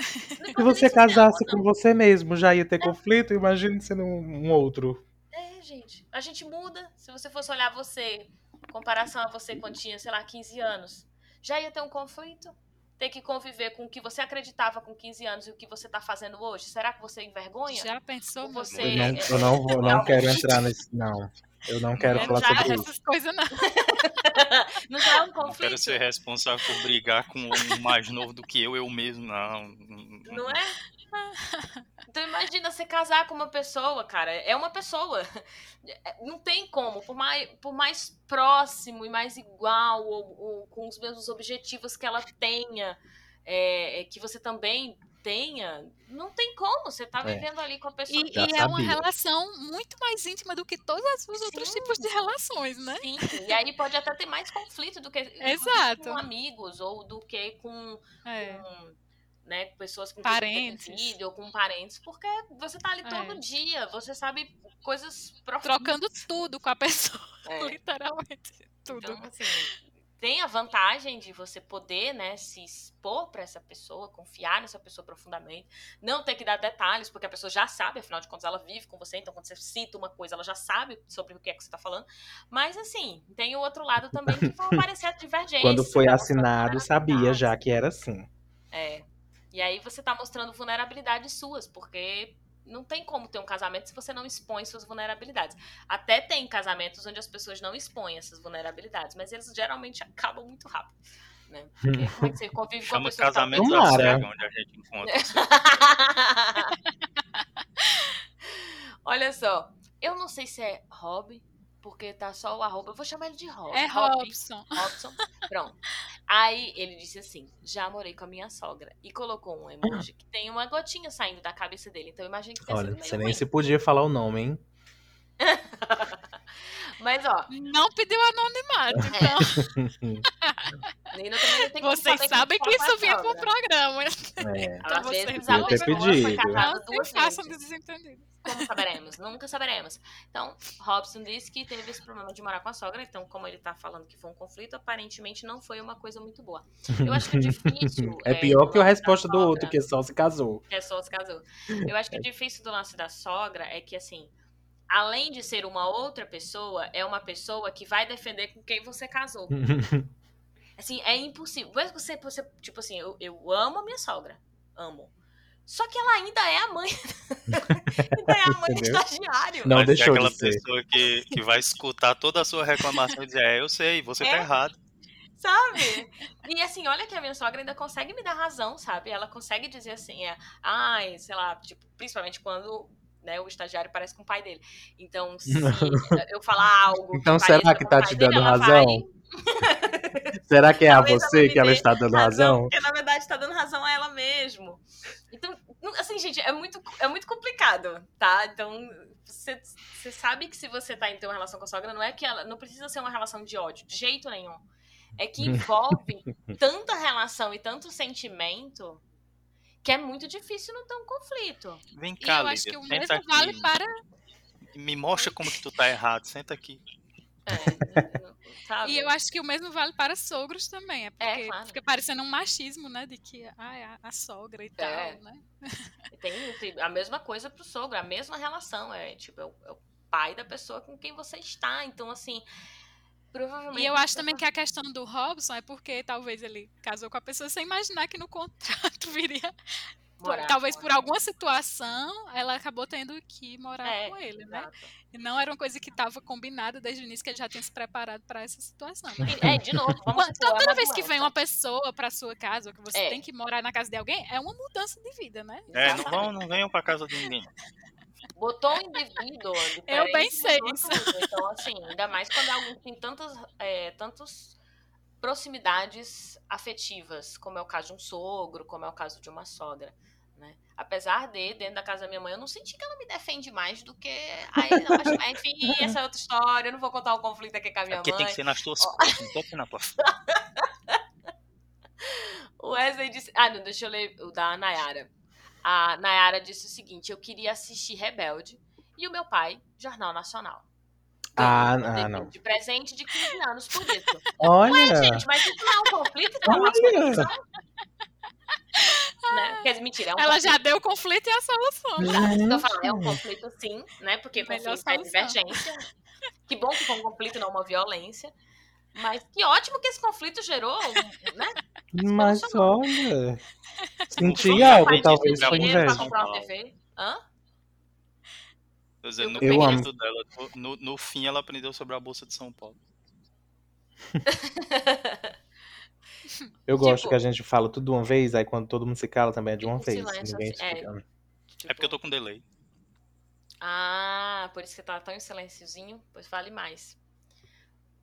Se você casasse com você mesmo, já ia ter é. conflito, imagine sendo um outro. É, gente. A gente muda. Se você fosse olhar você, em comparação a você quando tinha, sei lá, 15 anos, já ia ter um conflito ter que conviver com o que você acreditava com 15 anos e o que você está fazendo hoje? Será que você envergonha? Já pensou? Você... Eu não, eu não, vou, não quero entrar nesse. Não. Eu não quero falar sobre essas coisas, não. não já é um conflito. Não quero ser responsável por brigar com um mais novo do que eu, eu mesmo, não. Não é? Então imagina você casar com uma pessoa, cara. É uma pessoa. É, não tem como. Por mais, por mais próximo e mais igual, ou, ou com os mesmos objetivos que ela tenha, é, é que você também tenha, não tem como. Você tá é. vivendo ali com a pessoa. E, e é uma relação muito mais íntima do que todos os Sim. outros tipos de relações, né? Sim. E aí pode até ter mais conflito do que Exato. com amigos ou do que com, é. com né, com pessoas com parentes ou com parentes, porque você tá ali é. todo dia, você sabe coisas profundas. Trocando tudo com a pessoa, é. literalmente tudo. Então, assim, tem a vantagem de você poder, né, se expor para essa pessoa, confiar nessa pessoa profundamente, não ter que dar detalhes, porque a pessoa já sabe, afinal de contas ela vive com você, então quando você cita uma coisa, ela já sabe sobre o que é que você tá falando. Mas assim, tem o outro lado também que vai aparecer a divergência. Quando foi assinado, sabia já que era assim. É. E aí você tá mostrando vulnerabilidades suas, porque não tem como ter um casamento se você não expõe suas vulnerabilidades. Até tem casamentos onde as pessoas não expõem essas vulnerabilidades, mas eles geralmente acabam muito rápido. né? Porque como é que você convive Chama com a pessoa casamento tá... cega, onde a gente encontra. Olha só, eu não sei se é Rob, porque tá só o arroba. Eu vou chamar ele de Rob. É Robson. Robson. Pronto. Aí ele disse assim: já morei com a minha sogra. E colocou um emoji que tem uma gotinha saindo da cabeça dele. Então imagina que Olha, você nem se podia falar o nome, hein? Mas, ó. Não pediu anonimato, então. É. vocês sabem que, que isso vinha pro programa. É. Então, vocês ter pedido. Não façam desentendido. Como saberemos? Nunca saberemos. Então, Robson disse que teve esse problema de morar com a sogra. Então, como ele tá falando que foi um conflito, aparentemente não foi uma coisa muito boa. Eu acho que é difícil. é, é pior que a resposta do outro, que só se casou. Que só se casou. Eu acho que o difícil do lance da sogra é que, assim, além de ser uma outra pessoa, é uma pessoa que vai defender com quem você casou. assim, é impossível. Você, você tipo assim, eu, eu amo a minha sogra. Amo. Só que ela ainda é a mãe. ainda é a mãe do estagiário. Não Mas deixou é aquela de ser. pessoa que, que vai escutar toda a sua reclamação e dizer, é, eu sei, você É. tá errado. Sabe? E assim, olha que a minha sogra ainda consegue me dar razão, sabe? Ela consegue dizer assim, é, ai, sei lá, tipo, principalmente quando né, o estagiário parece com o pai dele. Então, se eu falar algo. Então, que será que tá te dele, dando ela razão? vai- Será que é a ela você que ela está dando razão? Porque na verdade tá dando razão a ela mesmo. Então, não- assim, gente, é muito, é complicado, tá? Então, você, você sabe que se você tá em ter uma relação com a sogra, não é que ela. Não precisa ser uma relação de ódio, de jeito nenhum. É que envolve tanta relação e tanto sentimento que é muito difícil não ter um conflito. Vem E cá, eu acho que o mesmo aqui. vale para. Me mostra como que tu tá errado, senta aqui. É, sabe? E eu acho que o mesmo vale para sogros também. É porque claro. fica parecendo um machismo, né? De que ai, a, a sogra e tal, É. né? Tem, a mesma coisa pro sogro, a mesma relação. É tipo, é o, é o pai da pessoa com quem você está. Então, assim, provavelmente. E eu acho também que a questão do Robson é porque talvez ele casou com a pessoa sem imaginar que no contrato viria. Morar talvez por alguma situação ela acabou tendo que morar É, com ele, né? Exato. E não era uma coisa que estava combinada desde o início, que ele já tinha se preparado para essa situação. né? É, de novo, vamos Quando- é Toda vez que vem uma pessoa para sua casa, ou que você É. tem que morar na casa de alguém, é uma mudança de vida, né? É, não vão, não venham pra casa de ninguém. Botou um indivíduo. Eu bem diferente, sei isso. Então, assim, ainda mais quando é alguém que tem tantas, é, tantas proximidades afetivas, como é o caso de um sogro, como é o caso de uma sogra. Né? Apesar de, dentro da casa da minha mãe, eu não senti que ela me defende mais do que. Aí, não, enfim, essa é outra história. Eu não vou contar o conflito aqui com a É minha porque mãe. tem que ser nas tuas costas, não na tua O Wesley disse. Ah, não, deixa eu ler o da Nayara. A Nayara disse o seguinte: eu queria assistir Rebelde e o meu pai, Jornal Nacional. Ah, um ah, não. De presente de 15 anos por isso. Olha! Gente, mas isso não é um conflito de Olha! relação? Né? Quer dizer, mentira, é um Ela conflito. já deu o conflito e a solução. né? Tá, eu falo, é um conflito sim, né? Porque conflito é divergência. Que bom que foi um conflito, não uma violência. Mas que ótimo que esse conflito gerou, né? Mas olha. Senti Vamos algo, talvez foi inveja. Hã? Tô dizendo, no Eu amo. dela, no, no fim ela aprendeu sobre a Bolsa de São Paulo. Eu gosto Tipo- que a gente fala tudo de uma vez, aí quando todo mundo se cala também é de uma Um vez. silêncio, Ninguém assim, é. explica. É porque eu tô com delay. Ah, por isso que tá tão em silênciozinho. Pois fale mais.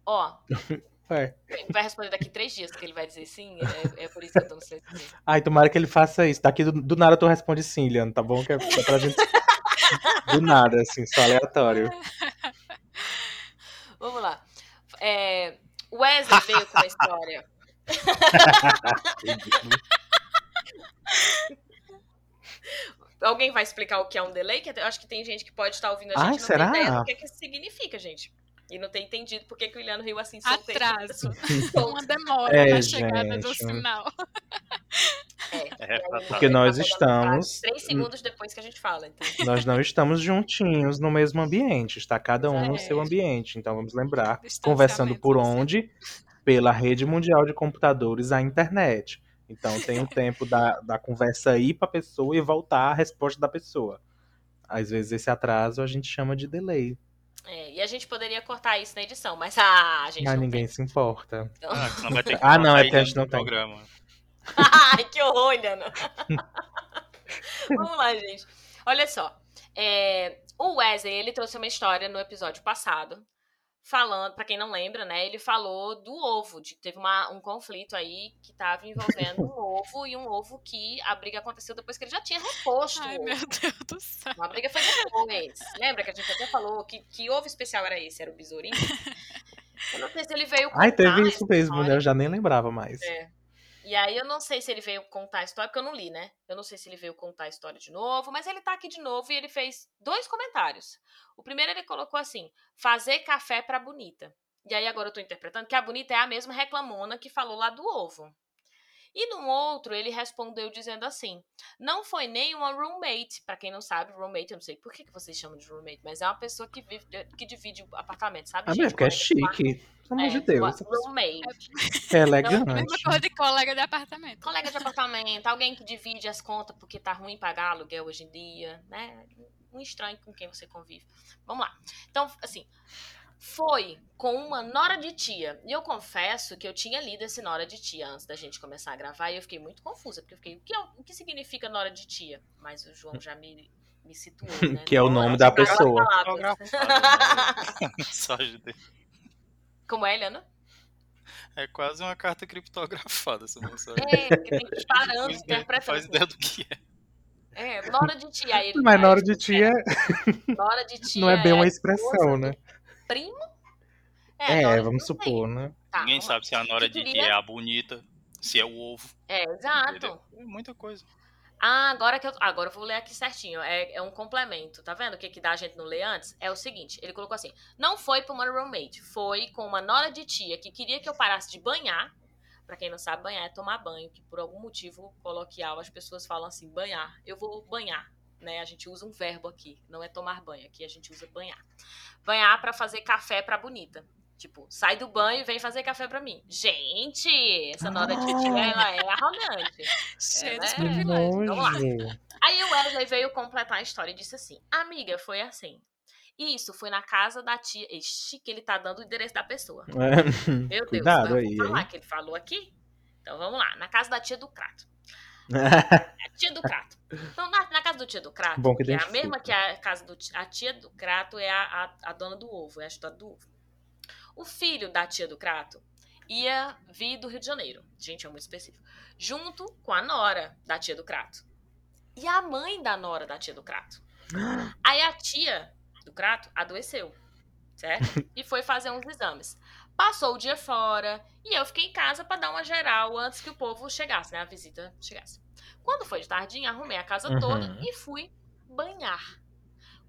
Ó, É. vai responder daqui três dias que ele vai dizer sim. É, é por isso que eu tô no silênciozinho. Ai, tomara que ele faça isso. Daqui do, do nada tu responde sim, Liano, tá bom? Que é só pra gente. Do nada, assim, só aleatório. Vamos lá. É, o Wesley veio com uma história. Alguém vai explicar o que é um delay? Que eu acho que tem gente que pode estar ouvindo a gente Ai, e não será? tem ideia do que, que isso significa, gente. E não tem entendido por que, que o Iliano riu assim solteiro. Atraso. Uma demora É, na chegada do gente. sinal. É, É, e aí, Porque tá nós pegando estamos- Três segundos depois que a gente fala. Então. Nós não estamos juntinhos no mesmo ambiente, está cada um no É. seu ambiente. Então vamos lembrar, conversando por onde? Pela rede mundial de computadores, a internet. Então tem o tempo da, da conversa ir para a pessoa e voltar a resposta da pessoa. Às vezes esse atraso a gente chama de delay. É, e a gente poderia cortar isso na edição, mas ah, a gente. Ah, não ninguém tem. se importa. Então... Ah, não vai ter que Ah, não, é porque a gente não tem. programa. Ai, que horror, Liana. Vamos lá, gente. Olha só. É, o Wesley, ele trouxe uma história no episódio passado, falando, pra quem não lembra, né? Ele falou do ovo, de que teve uma, um conflito aí que tava envolvendo um ovo e um ovo que a briga aconteceu depois que ele já tinha reposto. Ai, meu. Deus do céu. Uma briga foi depois. Lembra que a gente até falou que, que ovo especial era esse? Era o besourinho? Eu não sei se ele veio contar Ai, teve isso mesmo, né? Eu já nem lembrava mais. É. E aí eu não sei se ele veio contar a história, porque eu não li, né? Eu não sei se ele veio contar a história de novo, mas ele tá aqui de novo e ele fez dois comentários. O primeiro ele colocou assim: fazer café pra bonita. E aí agora eu tô interpretando que a bonita é a mesma reclamona que falou lá do ovo. E no outro, ele respondeu dizendo assim: não foi nem uma roommate. Pra quem não sabe, roommate, eu não sei por que que vocês chamam de roommate, mas é uma pessoa que, vive, que divide o apartamento, sabe? Ah, gente? mas porque é chique. Pelo amor quarto. de É, Deus. uma roommate. É Mesma elegante. coisa de colega de apartamento. Colega de apartamento, alguém que divide as contas porque tá ruim pagar aluguel hoje em dia, né? Um estranho com quem você convive. Vamos lá. Então, assim, foi com uma nora de tia. E eu confesso que eu tinha lido esse nora de tia antes da gente começar a gravar e eu fiquei muito confusa, porque eu fiquei, o que, é- o que significa nora de tia? Mas o João já me, me situou, né? Que é o Nora nome da pessoa. Mensagem dele. Como é, Eliana? É quase uma carta criptografada essa mensagem. É, tem que ir parando, Faz ideia- interpretando. Faz ideia do que é. É, nora de tia. Aí ele Mas hora de tia Nora de tia não é bem uma esposa expressão, né? Primo? É, nora- vamos não sei. supor, né? Tá, Ninguém sabe se a nora Que de tia é a bonita, se é o ovo. É, exato. É muita coisa. Ah, agora que eu. Agora eu vou ler aqui certinho. É, é um complemento. Tá vendo o que, que dá a gente não ler antes? É o seguinte: ele colocou assim: não foi pra uma roommate, foi com uma nora de tia que queria que eu parasse de banhar. Pra quem não sabe, banhar é tomar banho, que por algum motivo coloquial as pessoas falam assim: banhar. Eu vou banhar. Né? A gente usa um verbo aqui, não é tomar banho, aqui a gente usa banhar. Banhar pra fazer café pra bonita. Tipo, sai do banho e vem fazer café pra mim. Gente, essa nora de tia, ela é arrogante. É, né? Que privilégios. Vamos lá. Aí o Wesley veio completar a história e disse assim: Amiga, foi assim. Isso foi na casa da tia. Ixi, que ele tá dando o endereço da pessoa. É. Meu Deus, Cuidado eu aí, vou falar hein? que ele falou aqui. Então vamos lá, na casa da tia do Crato. A tia do Crato. Então, na, na casa do tia do Crato, Bom que que é a mesma que a casa do a tia do Crato é a, a, a dona do ovo, é a história do ovo. O filho da tia do Crato ia vir do Rio de Janeiro. Gente, é muito específico. Junto com a nora da tia do Crato. E a mãe da nora da tia do Crato. Aí a tia do Crato adoeceu, certo? E foi fazer uns exames. Passou o dia fora e eu fiquei em casa pra dar uma geral antes que o povo chegasse, né? A visita chegasse. Quando foi de tardinha, arrumei a casa Uhum. toda e fui banhar.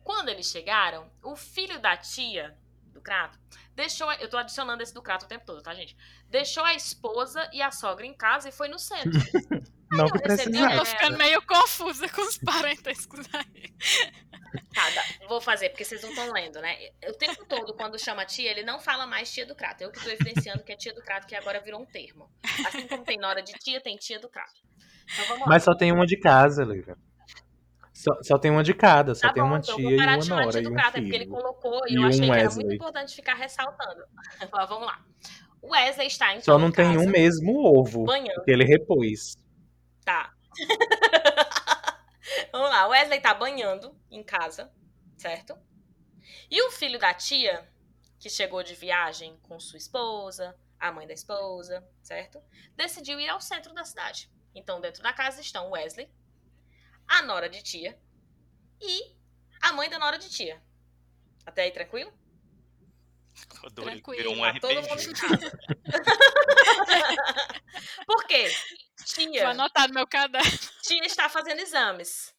Quando eles chegaram, o filho da tia do Crato deixou. a- Eu tô adicionando esse do Crato o tempo todo, tá, gente? Deixou a esposa e a sogra em casa e foi no centro. Não eu que recebi Eu tô ficando meio confusa com os parentescos aí. Tá, vou fazer, porque vocês não estão lendo, né? O tempo todo, quando chama tia, ele não fala mais tia do Crato. Eu que tô evidenciando que é tia do Crato, que agora virou um termo. Assim como tem nora de tia, tem tia do Crato. Então. Mas só tem uma de casa, Lívia. Só, só tem uma de cada, só Tá tem bom, uma então tia e uma nora e um Crato, é porque ele filho. colocou e E eu um achei que era muito importante ficar ressaltando. Vamos lá. O Wesley está então Só não em tem casa, um mesmo ovo, banhando. porque ele repôs. Tá. Vamos lá, o Wesley tá banhando em casa, certo? E o filho da tia, que chegou de viagem com sua esposa, a mãe da esposa, certo? Decidiu ir ao centro da cidade. Então, dentro da casa estão o Wesley, a nora de tia e a mãe da nora de tia. Até aí, tranquilo? Adorei. Tranquilo, Virou um Tá todo mundo RPG. em casa. Por quê? Vou Tia anotar no meu caderno. tia está fazendo exames.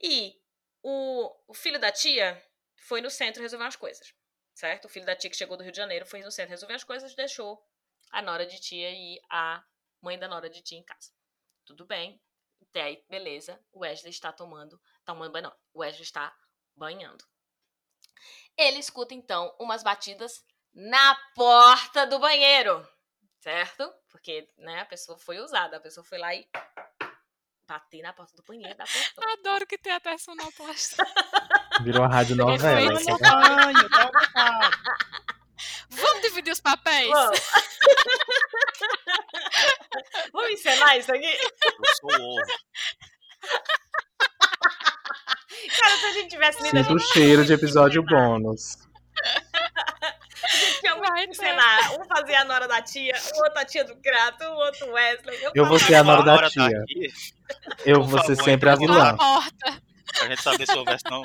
E o, o filho da tia foi no centro resolver umas coisas. Certo? O filho da tia que chegou do Rio de Janeiro foi no centro resolver as coisas, deixou a nora de tia e a mãe da nora de tia em casa. Tudo bem. Até aí, beleza. O Wesley está tomando. Tomando banho, não. O Wesley está banhando. Ele escuta, então, umas batidas na porta do banheiro. Certo? Porque, né, a pessoa foi usada. A pessoa foi lá e Bati na porta do banheiro da pessoa. Adoro que tem até sonoplastia. Virou a rádio novela. Vamos dividir os papéis? Vamos. Vamos encenar isso aqui? Eu sou o ovo. Cara, se a gente tivesse lido, Sinto o cheiro de episódio bônus. Vai encenar. Um fazia a nora da tia, o outro a tia do Crato, o outro Wesley. Eu vou falava- ser a nora da Hora tia. Eu Por vou ser sempre a então, vilã. A porta. pra gente saber sua versão.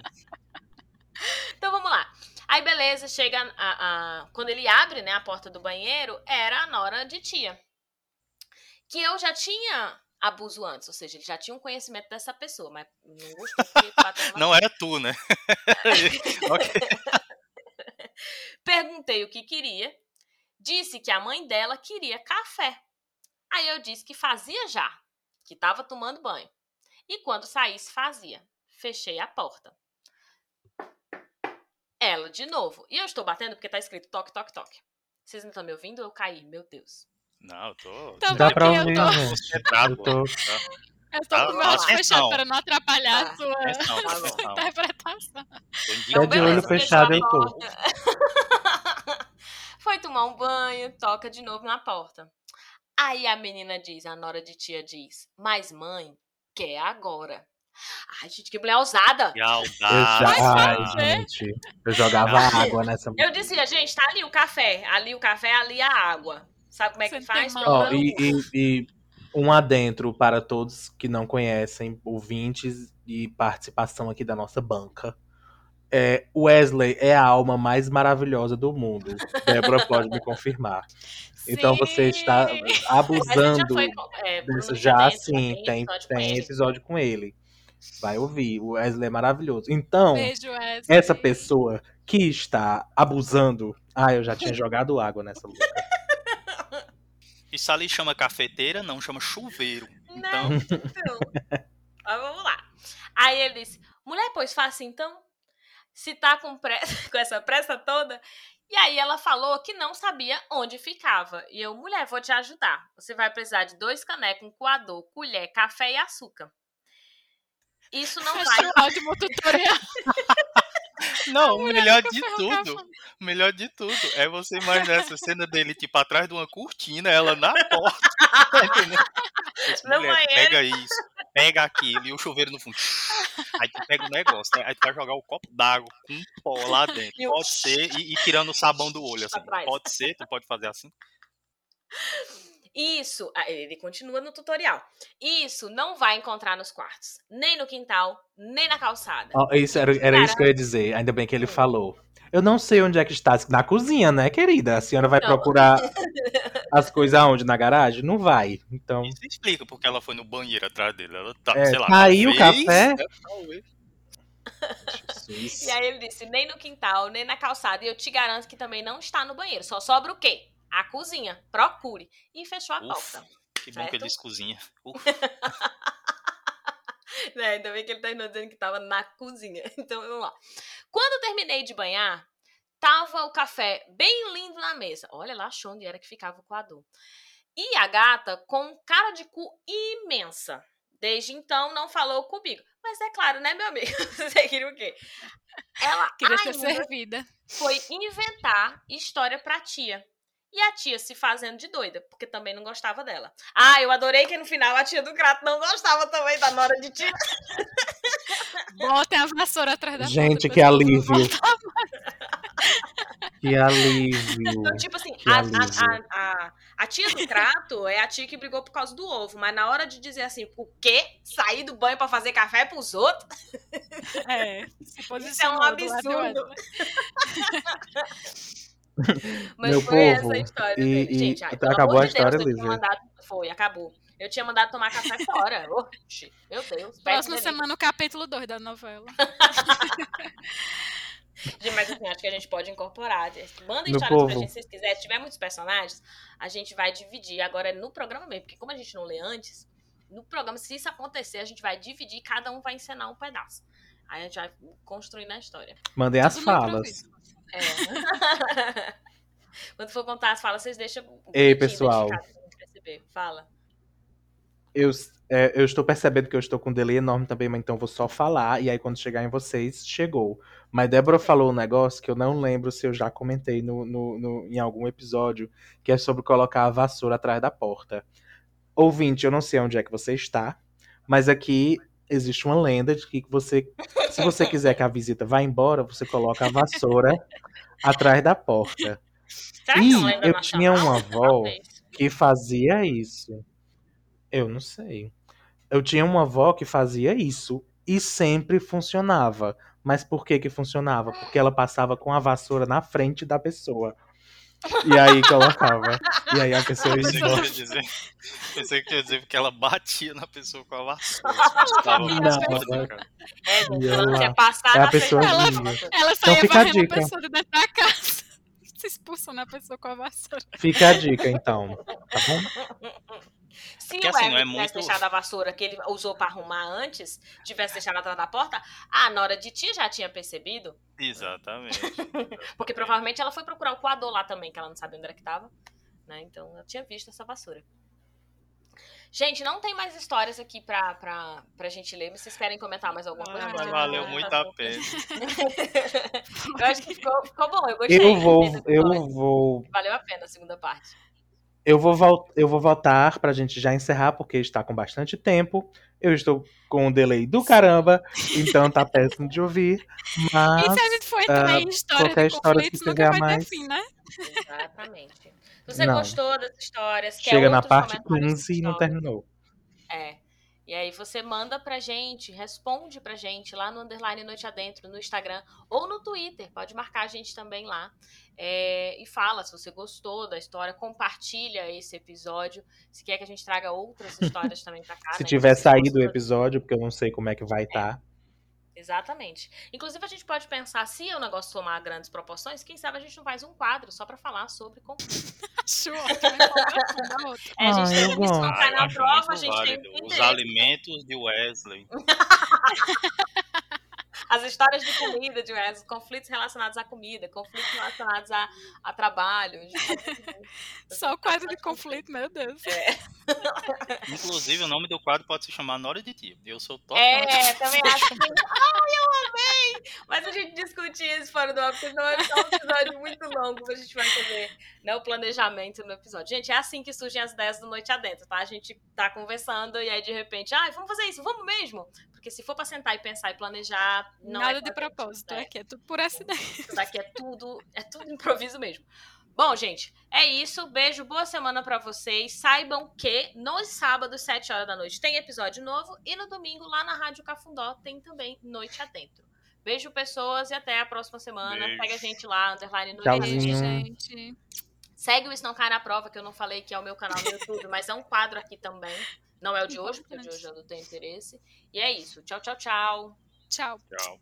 Então vamos lá. Aí beleza, chega a, a- quando ele abre, né, a porta do banheiro, era a nora de tia. Que eu já tinha abuso antes, ou seja, ele já tinha um conhecimento dessa pessoa, mas não gostou Não era tu, né? Perguntei o que queria. Disse que a mãe dela queria café. Aí eu disse que fazia já, que estava tomando banho. E quando saísse, fazia. Fechei a porta. Ela de novo. E eu estou batendo porque tá escrito toque, toque, toque. Vocês não estão me ouvindo? Eu caí, meu Deus. Não, eu tô. Então, Dá pra porque eu ouvir, tô- concentrado. Eu tô- Eu tô com o meu áudio atenção. fechado para não atrapalhar Tá. a sua, Atenção, sua atenção. interpretação. Indignado. de olho fechado tô. porta. Foi tomar um banho, toca de novo na porta. Aí a menina diz, a nora de tia diz, mas mãe, quer agora. Ai, gente, que mulher ousada. Que Eu audaz. já, ai, pode ser. gente. Eu jogava água nessa. Eu dizia, gente, tá ali o café, ali o café, ali a água. Sabe como é que Você faz? Ó, mão. e, e- e um adentro para todos que não conhecem, ouvintes e participação aqui da nossa banca. É, Wesley é a alma mais maravilhosa do mundo. Débora pode me confirmar. Então você está Sim. Ele já abusando foi, é, dessa. Já sim, tem, episódio com tem ele. episódio com ele. Vai ouvir. O Wesley é maravilhoso. Então, Beijo, Wesley. essa pessoa que está abusando. Ah, eu já tinha jogado água nessa luta. Isso ali chama cafeteira, não chama chuveiro. Não, Então, então. Mas vamos lá. Aí ele disse: mulher, pois faça então. Se tá com, pressa, com essa pressa toda. E aí ela falou que não sabia onde ficava. E eu, mulher, vou te ajudar. Você vai precisar de dois canecos, um coador, colher, café e açúcar. Isso não vai. Um ótimo tutorial. não, o melhor de tudo, o melhor de tudo é você imaginar essa cena dele, tipo, atrás de uma cortina, ela na porta. Tá No mulher, pega isso, pega aquilo e o chuveiro no fundo. Aí tu pega o negócio, né? Aí tu vai jogar o copo d'água com pó lá dentro. Pode ser, e, e tirando o sabão do olho, assim. Pode ser, tu pode fazer assim. Isso, ele continua no tutorial. Isso não vai encontrar nos quartos, nem no quintal, nem na calçada. Ó, isso era, era isso que eu ia dizer. Ainda bem que ele falou. Eu não sei onde é que está. Na cozinha, né, querida? A senhora vai Não. procurar as coisas aonde? Na garagem? Não vai. Então. Isso explica porque ela foi no banheiro atrás dele. Ela tá, É, sei lá. caiu o café? é. Jesus. E aí ele disse, nem no quintal, nem na calçada. E eu te garanto que também não está no banheiro. Só sobra o quê? A cozinha. Procure. E fechou a Ufa. porta. Que bom que ele descozinha. Uf, Né, ainda bem que ele terminou dizendo que estava na cozinha. Então, vamos lá. Quando terminei de banhar, tava o café bem lindo na mesa. Olha lá, achou onde era que ficava o coador. E a gata com cara de cu imensa. Desde então, não falou comigo. Mas é claro, né, meu amigo? Você queria o quê? Ela Queria ser servida. foi inventar história pra tia. E a tia se fazendo de doida, porque também não gostava dela. Ah, eu adorei que no final a tia do Crato não gostava também da Nora de tia. Botem a vassoura atrás da Gente, porta. que alívio. Que alívio. Então, tipo assim, a, alívio. a, a, a, a tia do Crato é a tia que brigou por causa do ovo. Mas na hora de dizer assim, o quê? Sair do banho pra fazer café pros outros? É, se Isso é um posicionou do lado do absurdo. Mas Meu foi povo, essa a história e- dele. e Gente, ai, pelo acabou amor a de Deus, história, eu tinha Lívia? mandado... Foi, acabou. Eu tinha mandado tomar café fora. Oxi, meu Deus. Próxima semana, o capítulo 2 da novela. Gente, Mas assim, acho que a gente pode incorporar. Manda histórias pra gente se vocês quiserem. Se tiver muitos personagens, a gente vai dividir agora no programa mesmo. Porque como a gente não lê antes, no programa, se isso acontecer, a gente vai dividir e cada um vai encenar um pedaço. Aí a gente vai construindo a história. Mandei as Tudo no falas. É. Quando for contar as falas, vocês deixam. Ei, pessoal. identificado pra gente perceber. Fala. Eu, é, eu estou percebendo que eu estou com um delay enorme também, mas então vou só falar, e aí quando chegar em vocês, chegou. Mas Débora falou um negócio que eu não lembro se eu já comentei no, no, no, em algum episódio, que é sobre colocar a vassoura atrás da porta. Ouvinte, eu não sei onde é que você está, mas aqui existe uma lenda de que você, se você quiser que a visita vá embora, você coloca a vassoura atrás da porta. Será e é eu tinha uma avó que fazia isso. Eu não sei. Eu tinha uma avó que fazia isso e sempre funcionava. Mas por que que funcionava? Porque ela passava com a vassoura na frente da pessoa. E aí colocava. E aí a pessoa ia embora. Dizer, pensei que ia dizer porque ela batia na pessoa com a vassoura. Não, é, ela ia passar é a pessoa. Ela, ela saía então, varrendo a, a pessoa de dentro da casa. Se expulsando a pessoa com a vassoura. Fica a dica, então. Tá bom? Se Porque, o assim, Everton é tivesse muito... deixado a vassoura que ele usou para arrumar antes, tivesse deixado atrás da porta, ah, na hora de ti já tinha percebido. Exatamente. Porque provavelmente ela foi procurar o coador lá também, que ela não sabia onde era que tava. Né? Então ela tinha visto essa vassoura. Gente, não tem mais histórias aqui pra, pra, pra gente ler. Vocês querem comentar mais alguma coisa? Ah, valeu muito a pena. eu acho que ficou, ficou bom, eu gostei. Eu vou, eu vou. Valeu a pena a segunda parte. Eu vou, eu vou voltar pra gente já encerrar, porque está com bastante tempo. Eu estou com um delay do caramba, então tá péssimo de ouvir. Mas. E se a gente for entrar uh, em história qualquer história que nunca vai mais... ter fim, né? Exatamente. Você não. gostou das histórias, Chega na parte 15 e não terminou. É. E aí você manda pra gente, responde pra gente lá no Underline Noite Adentro, no Instagram ou no Twitter. Pode marcar a gente também lá. É, e fala se você gostou da história, compartilha esse episódio. Se quer que a gente traga outras histórias também pra cá. se né? tiver saído o episódio, porque eu não sei como é que vai estar. É. Tá. Exatamente. Inclusive, a gente pode pensar, se o negócio tomar grandes proporções, quem sabe a gente não faz um quadro só para falar sobre conflito. é, a gente ah, tem que colocar na prova, a gente tem Os alimentos de Wesley. As histórias de comida, de Wesley, conflitos relacionados à comida, conflitos relacionados a, a trabalho. Só o quadro de conflito, meu Deus. É. Inclusive, o nome do quadro pode se chamar Nora de Tia. Eu sou top. É, também acho que. Ai, eu amei! Mas a gente discute isso fora do ar, porque não é um episódio muito longo, a gente vai fazer né, o planejamento no episódio. Gente, é assim que surgem as ideias do Noite Adentro, tá? A gente tá conversando e aí de repente, ai, vamos fazer isso, vamos mesmo? Porque se for pra sentar e pensar e planejar, não Nada é de propósito, né? aqui é tudo por acidente. Isso daqui é tudo, é tudo improviso mesmo. Bom, gente, é isso. Beijo, boa semana para vocês. Saibam que nos sábados, 7 horas da noite, tem episódio novo. E no domingo, lá na Rádio Cafundó, tem também Noite Adentro. Beijo, pessoas, e até a próxima semana. Beijo. Pega a gente lá, underline no Beijo, gente. Segue o Isso Não Cai na Prova, que eu não falei que é o meu canal no YouTube, mas é um quadro aqui também. Não é o de hoje, porque o de hoje eu não tenho interesse. E é isso. Tchau, tchau, tchau. Tchau. Tchau.